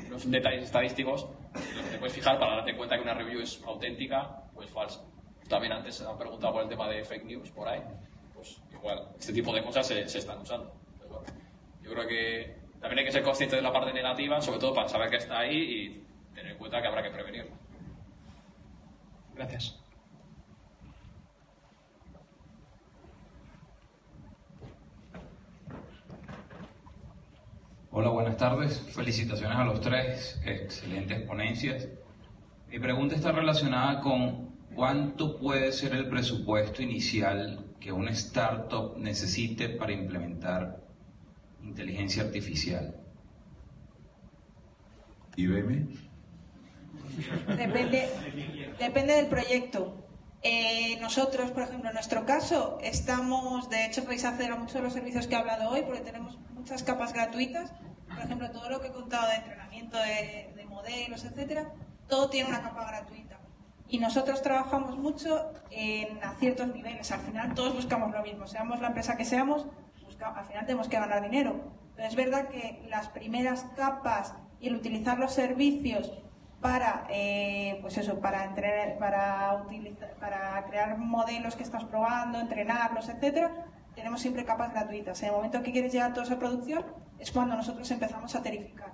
unos detalles estadísticos los que te puedes fijar para darte cuenta que una review es auténtica o es falsa. También antes se han preguntado por el tema de fake news por ahí, pues igual, este tipo de cosas se, se están usando. Pero bueno, yo creo que también hay que ser consciente de la parte negativa, sobre todo para saber que está ahí y tener en cuenta que habrá que prevenirlo. Gracias. Hola, buenas tardes. Felicitaciones a los tres. Excelentes ponencias. Mi pregunta está relacionada con cuánto puede ser el presupuesto inicial que una startup necesite para implementar inteligencia artificial. IBM. Depende, depende del proyecto. Eh, nosotros, por ejemplo, en nuestro caso, estamos, de hecho, podéis acceder a muchos de los servicios que he hablado hoy porque tenemos muchas capas gratuitas. Por ejemplo, todo lo que he contado de entrenamiento de, de modelos, etcétera, todo tiene una capa gratuita. Y nosotros trabajamos mucho en, a ciertos niveles. Al final, todos buscamos lo mismo. Seamos la empresa que seamos, al final tenemos que ganar dinero. Pero es verdad que las primeras capas y el utilizar los servicios para eh, pues eso para entrenar, para utilizar, para crear modelos que estás probando, entrenarlos, etcétera, tenemos siempre capas gratuitas. En el momento que quieres llevar todo eso a producción es cuando nosotros empezamos a tarificar.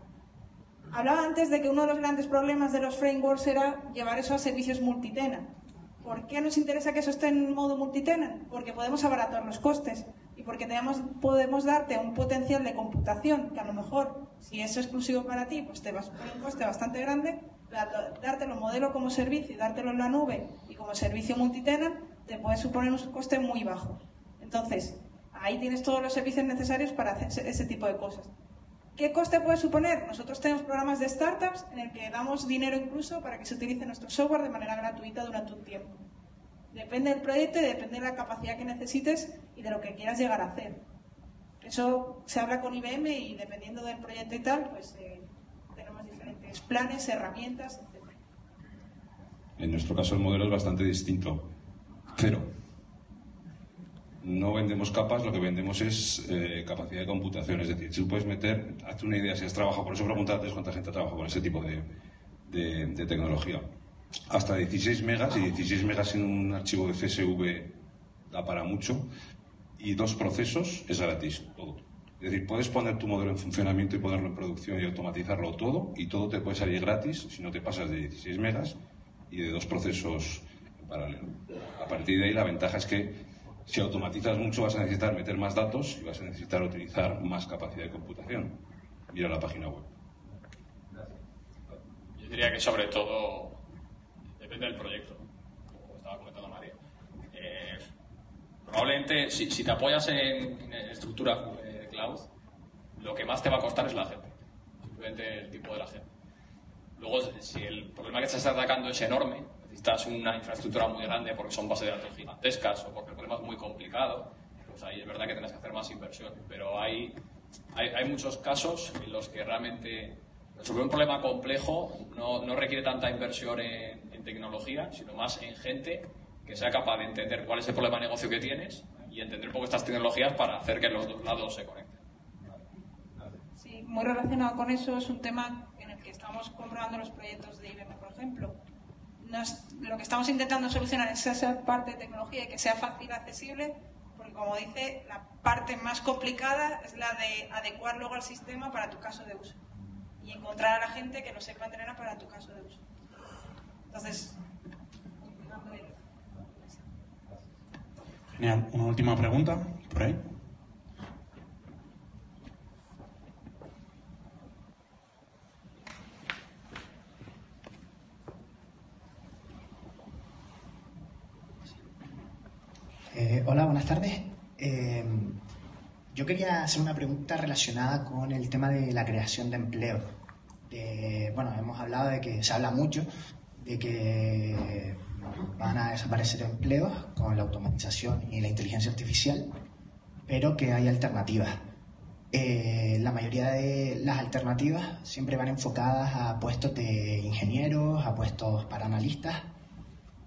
Hablaba antes de que uno de los grandes problemas de los frameworks era llevar eso a servicios multitenant. ¿Por qué nos interesa que eso esté en modo multitenant? Porque podemos abaratar los costes y porque tenemos, podemos darte un potencial de computación que a lo mejor, si es exclusivo para ti, pues te va a suponer un coste bastante grande, pero dártelo modelo como servicio y dártelo en la nube y como servicio multitenant, te puede suponer un coste muy bajo. Entonces, ahí tienes todos los servicios necesarios para hacer ese- ese tipo de cosas. ¿Qué coste puede suponer? Nosotros tenemos programas de startups en el que damos dinero incluso para que se utilice nuestro software de manera gratuita durante un tiempo. Depende del proyecto y depende de la capacidad que necesites y de lo que quieras llegar a hacer. Eso se habla con IBM y dependiendo del proyecto y tal, pues eh, planes, herramientas, etc. En nuestro caso el modelo es bastante distinto. Cero. no vendemos capas, lo que vendemos es eh, capacidad de computación. Es decir, si tú puedes meter, hazte una idea, si has trabajado, por eso preguntas antes cuánta gente trabaja con ese tipo de, de, de tecnología. Hasta 16 megas, y 16 megas en un archivo de CSV da para mucho, y dos procesos es gratis, todo. Es decir, puedes poner tu modelo en funcionamiento y ponerlo en producción y automatizarlo todo, y todo te puede salir gratis si no te pasas de 16 megas y de dos procesos en paralelo. A partir de ahí, la ventaja es que si automatizas mucho vas a necesitar meter más datos y vas a necesitar utilizar más capacidad de computación. Mira la página web. Yo diría que sobre todo depende del proyecto, como estaba comentando María. Eh, probablemente si, si, te apoyas en, en estructura eh, cloud, lo que más te va a costar es la gente, simplemente el tipo de la gente. Luego, si el problema que estás atacando es enorme, necesitas una infraestructura muy grande porque son bases de datos gigantescas o porque el problema es muy complicado, pues ahí es verdad que tienes que hacer más inversión. Pero hay, hay, hay muchos casos en los que realmente resolver un problema complejo no, no requiere tanta inversión en, en, tecnología, sino más en gente que sea capaz de entender cuál es el problema de negocio que tienes y entender un poco estas tecnologías para hacer que los dos lados se conecten. Muy relacionado con eso es un tema en el que estamos comprobando los proyectos de IBM, por ejemplo. Nos, lo que estamos intentando solucionar es esa parte de tecnología y que sea fácil, accesible, porque como dice, la parte más complicada es la de adecuar luego al sistema para tu caso de uso y encontrar a la gente que lo sepa entrenar para tu caso de uso. Entonces, Genial. Una última pregunta, por ahí. Eh, hola, buenas tardes. Eh, yo quería hacer una pregunta relacionada con el tema de la creación de empleo. Bueno, hemos hablado de que se habla mucho de que van a desaparecer empleos con la automatización y la inteligencia artificial, pero que hay alternativas. Eh, la mayoría de las alternativas siempre van enfocadas a puestos de ingenieros, a puestos para analistas.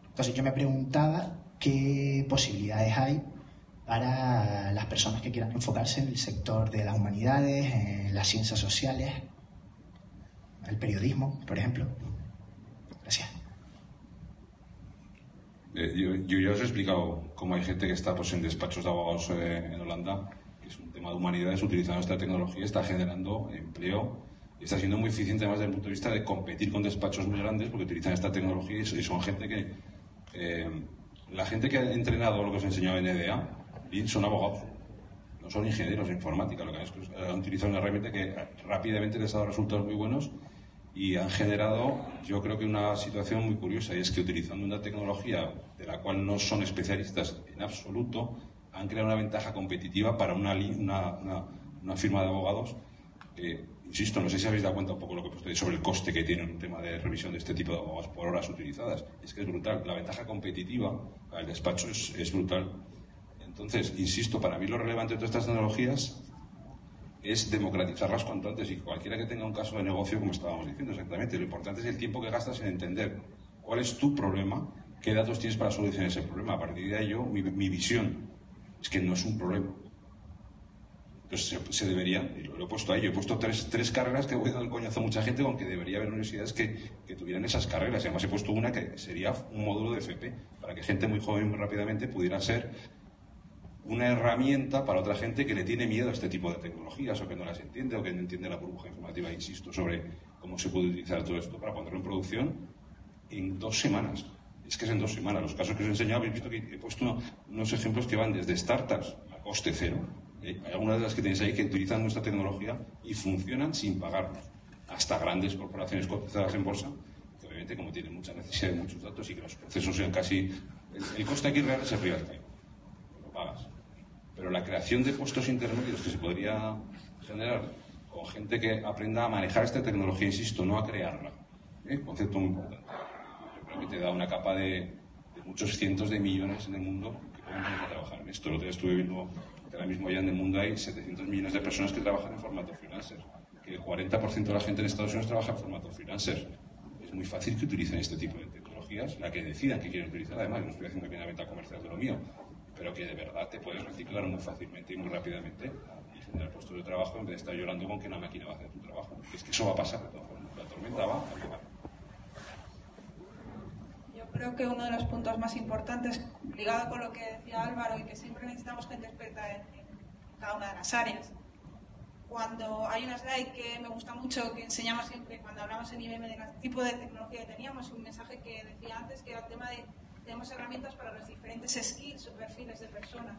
Entonces yo me preguntaba qué posibilidades hay para las personas que quieran enfocarse en el sector de las humanidades, en las ciencias sociales, el periodismo, por ejemplo. Gracias. Eh, yo, ya os he explicado cómo hay gente que está pues, en despachos de abogados eh, en Holanda, que es un tema de humanidades, utilizando esta tecnología, está generando empleo y está siendo muy eficiente además desde el punto de vista de competir con despachos muy grandes porque utilizan esta tecnología y son gente que... Eh, la gente que ha entrenado lo que os he enseñado en EDA, son abogados, no son ingenieros de informática, lo que es que han utilizado una herramienta que rápidamente les ha dado resultados muy buenos y han generado, yo creo que una situación muy curiosa, y es que utilizando una tecnología de la cual no son especialistas en absoluto, han creado una ventaja competitiva para una, una, una, una firma de abogados. Eh, insisto, no sé si habéis dado cuenta un poco lo que he sobre el coste que tiene un tema de revisión de este tipo de abogados por horas utilizadas. Es que es brutal. La ventaja competitiva al despacho es, es brutal. Entonces, insisto, para mí lo relevante de todas estas tecnologías es democratizarlas cuanto antes y cualquiera que tenga un caso de negocio, como estábamos diciendo exactamente, lo importante es el tiempo que gastas en entender cuál es tu problema, qué datos tienes para solucionar ese problema. A partir de ello, mi, mi visión es que no es un problema. Entonces se, debería, y lo, he puesto ahí, he puesto tres, tres carreras que voy a dar el coñazo a mucha gente con que debería haber universidades que, que tuvieran esas carreras. Y además he puesto una que sería un módulo de FP, para que gente muy joven muy rápidamente pudiera ser una herramienta para otra gente que le tiene miedo a este tipo de tecnologías o que no las entiende o que no entiende la burbuja informativa, insisto, sobre cómo se puede utilizar todo esto para ponerlo en producción en dos semanas. Es que es en dos semanas. Los casos que os he enseñado, habéis visto que he puesto unos ejemplos que van desde startups a coste cero. ¿Eh? Hay algunas de las que tenéis ahí que utilizan nuestra tecnología y funcionan sin pagarnos. Hasta grandes corporaciones cotizadas en bolsa, que obviamente como tienen mucha necesidad de muchos datos y que los procesos sean casi... El, coste aquí real es el real time. Lo pagas pero la creación de puestos intermedios que se podría generar con gente que aprenda a manejar esta tecnología, insisto, no a crearla. ¿eh? Concepto muy importante. Yo que te da una capa de, muchos cientos de millones en el mundo que pueden trabajar esto. Lo estuve viendo ahora mismo ya en el mundo hay 700 millones de personas que trabajan en formato freelancer, que el 40% de la gente en Estados Unidos trabaja en formato freelancer. Es muy fácil que utilicen este tipo de tecnologías, la que decidan que quieren utilizar. Además, no estoy haciendo aquí una venta comercial de lo mío, pero que de verdad te puedes reciclar muy fácilmente y muy rápidamente y generar puestos de trabajo en vez de estar llorando con que una máquina va a hacer tu trabajo. Es que eso va a pasar de todas formas. La tormenta va a creo que uno de los puntos más importantes, ligado con lo que decía Álvaro, y que siempre necesitamos gente experta en, cada una de las áreas. Cuando hay una slide que me gusta mucho, que enseñamos siempre cuando hablamos en IBM del tipo de tecnología que teníamos, un mensaje que decía antes, que era el tema de tenemos herramientas para los diferentes skills o perfiles de personas.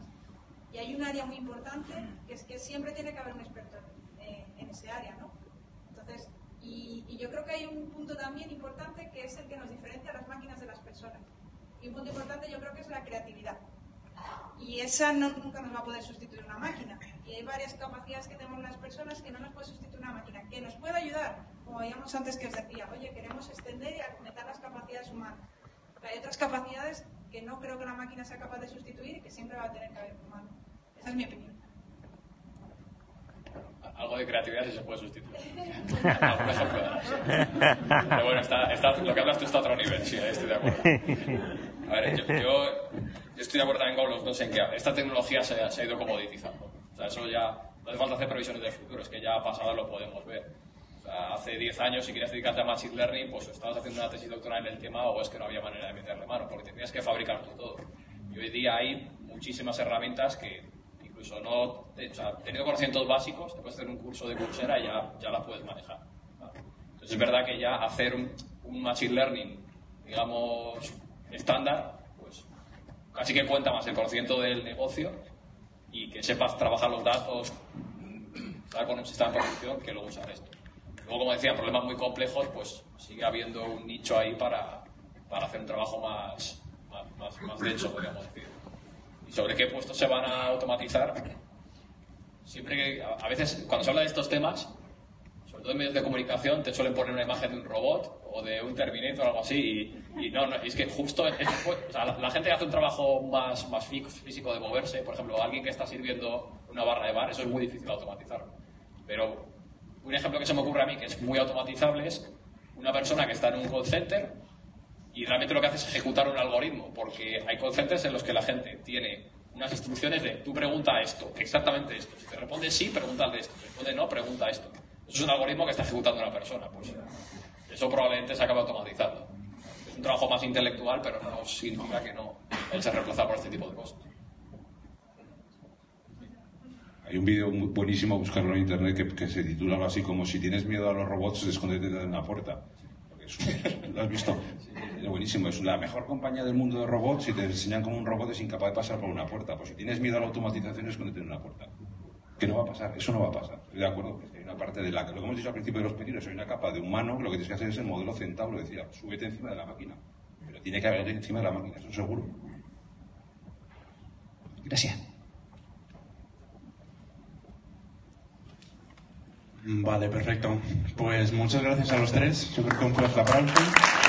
Y hay un área muy importante, que es que siempre tiene que haber un experto en, en ese área, ¿no? Entonces, y, yo creo que hay un punto también importante que es el que nos diferencia a las máquinas de las personas. Y un punto importante yo creo que es la creatividad. Y esa no, nunca nos va a poder sustituir una máquina. Y hay varias capacidades que tenemos las personas que no nos puede sustituir una máquina, que nos puede ayudar, como veíamos antes que os decía, oye, queremos extender y aumentar las capacidades humanas. Pero hay otras capacidades que no creo que la máquina sea capaz de sustituir y que siempre va a tener que haber humano. Esa es mi opinión. De creatividad sí se puede sustituir. Algún ejemplo darás, sí. Pero bueno, está, está, lo que hablas tú está a otro nivel, sí, estoy de acuerdo. A ver, yo, yo, estoy de acuerdo también con los dos en que esta tecnología se, se ha ido comoditizando. O sea, eso ya no hace falta hacer previsiones del futuro, es que ya pasado lo podemos ver. O sea, hace 10 años, si querías dedicarte a Machine Learning, pues estabas haciendo una tesis doctoral en el tema o es que no había manera de meterle mano, porque tenías que fabricar tú todo. Y hoy día hay muchísimas herramientas que incluso no, te- o sea, teniendo conocimientos básicos, te puedes hacer un curso de Coursera y ya, ya la puedes manejar. ¿vale? Entonces es verdad que ya hacer un, un Machine Learning, digamos, estándar, pues casi que cuenta más el conocimiento del negocio y que sepas trabajar los datos, estar con un sistema de producción que luego usar esto. Luego, como decía, problemas muy complejos, pues sigue habiendo un nicho ahí para, para hacer un trabajo más, más, más, más denso, podríamos decir. ¿Y sobre qué puestos se van a automatizar? Siempre que, a veces, cuando se habla de estos temas, sobre todo en medios de comunicación, te suelen poner una imagen de un robot o de un Terminator o algo así. Y, no, es que justo la, gente hace un trabajo más, más fí- físico de moverse, por ejemplo, alguien que está sirviendo una barra de bar, eso es muy difícil automatizarlo. Pero un ejemplo que se me ocurre a mí que es muy automatizable es una persona que está en un call center y realmente lo que hace es ejecutar un algoritmo, porque hay call centers en los que la gente tiene unas instrucciones de tú pregunta esto, exactamente esto. Si te responde sí, pregunta esto. Si te responde no, pregunta esto. Eso es un algoritmo que está ejecutando una persona. Pues eso probablemente se acabe automatizando. Es un trabajo más intelectual, pero no significa que no él se reemplaza por este tipo de cosas. Hay un vídeo buenísimo, buscarlo en internet, que, que se titula algo así como Si tienes miedo a los robots, escóndete de una puerta. Es ¿Lo has visto? Es buenísimo. Es la mejor compañía del mundo de robots y te enseñan cómo un robot es incapaz de pasar por una puerta. Pues si tienes miedo a la automatización, escóndete en una puerta. Que no va a pasar, eso no va a pasar. Estoy de acuerdo, hay una parte de la lo que hemos dicho al principio de los pedidos, hay una capa de humano, lo que tienes que hacer es el modelo centauro, decía, súbete encima de la máquina. Pero tiene que haber encima de la máquina, eso seguro. Gracias. Vale, perfecto. Pues muchas gracias a los tres. Yo creo que un.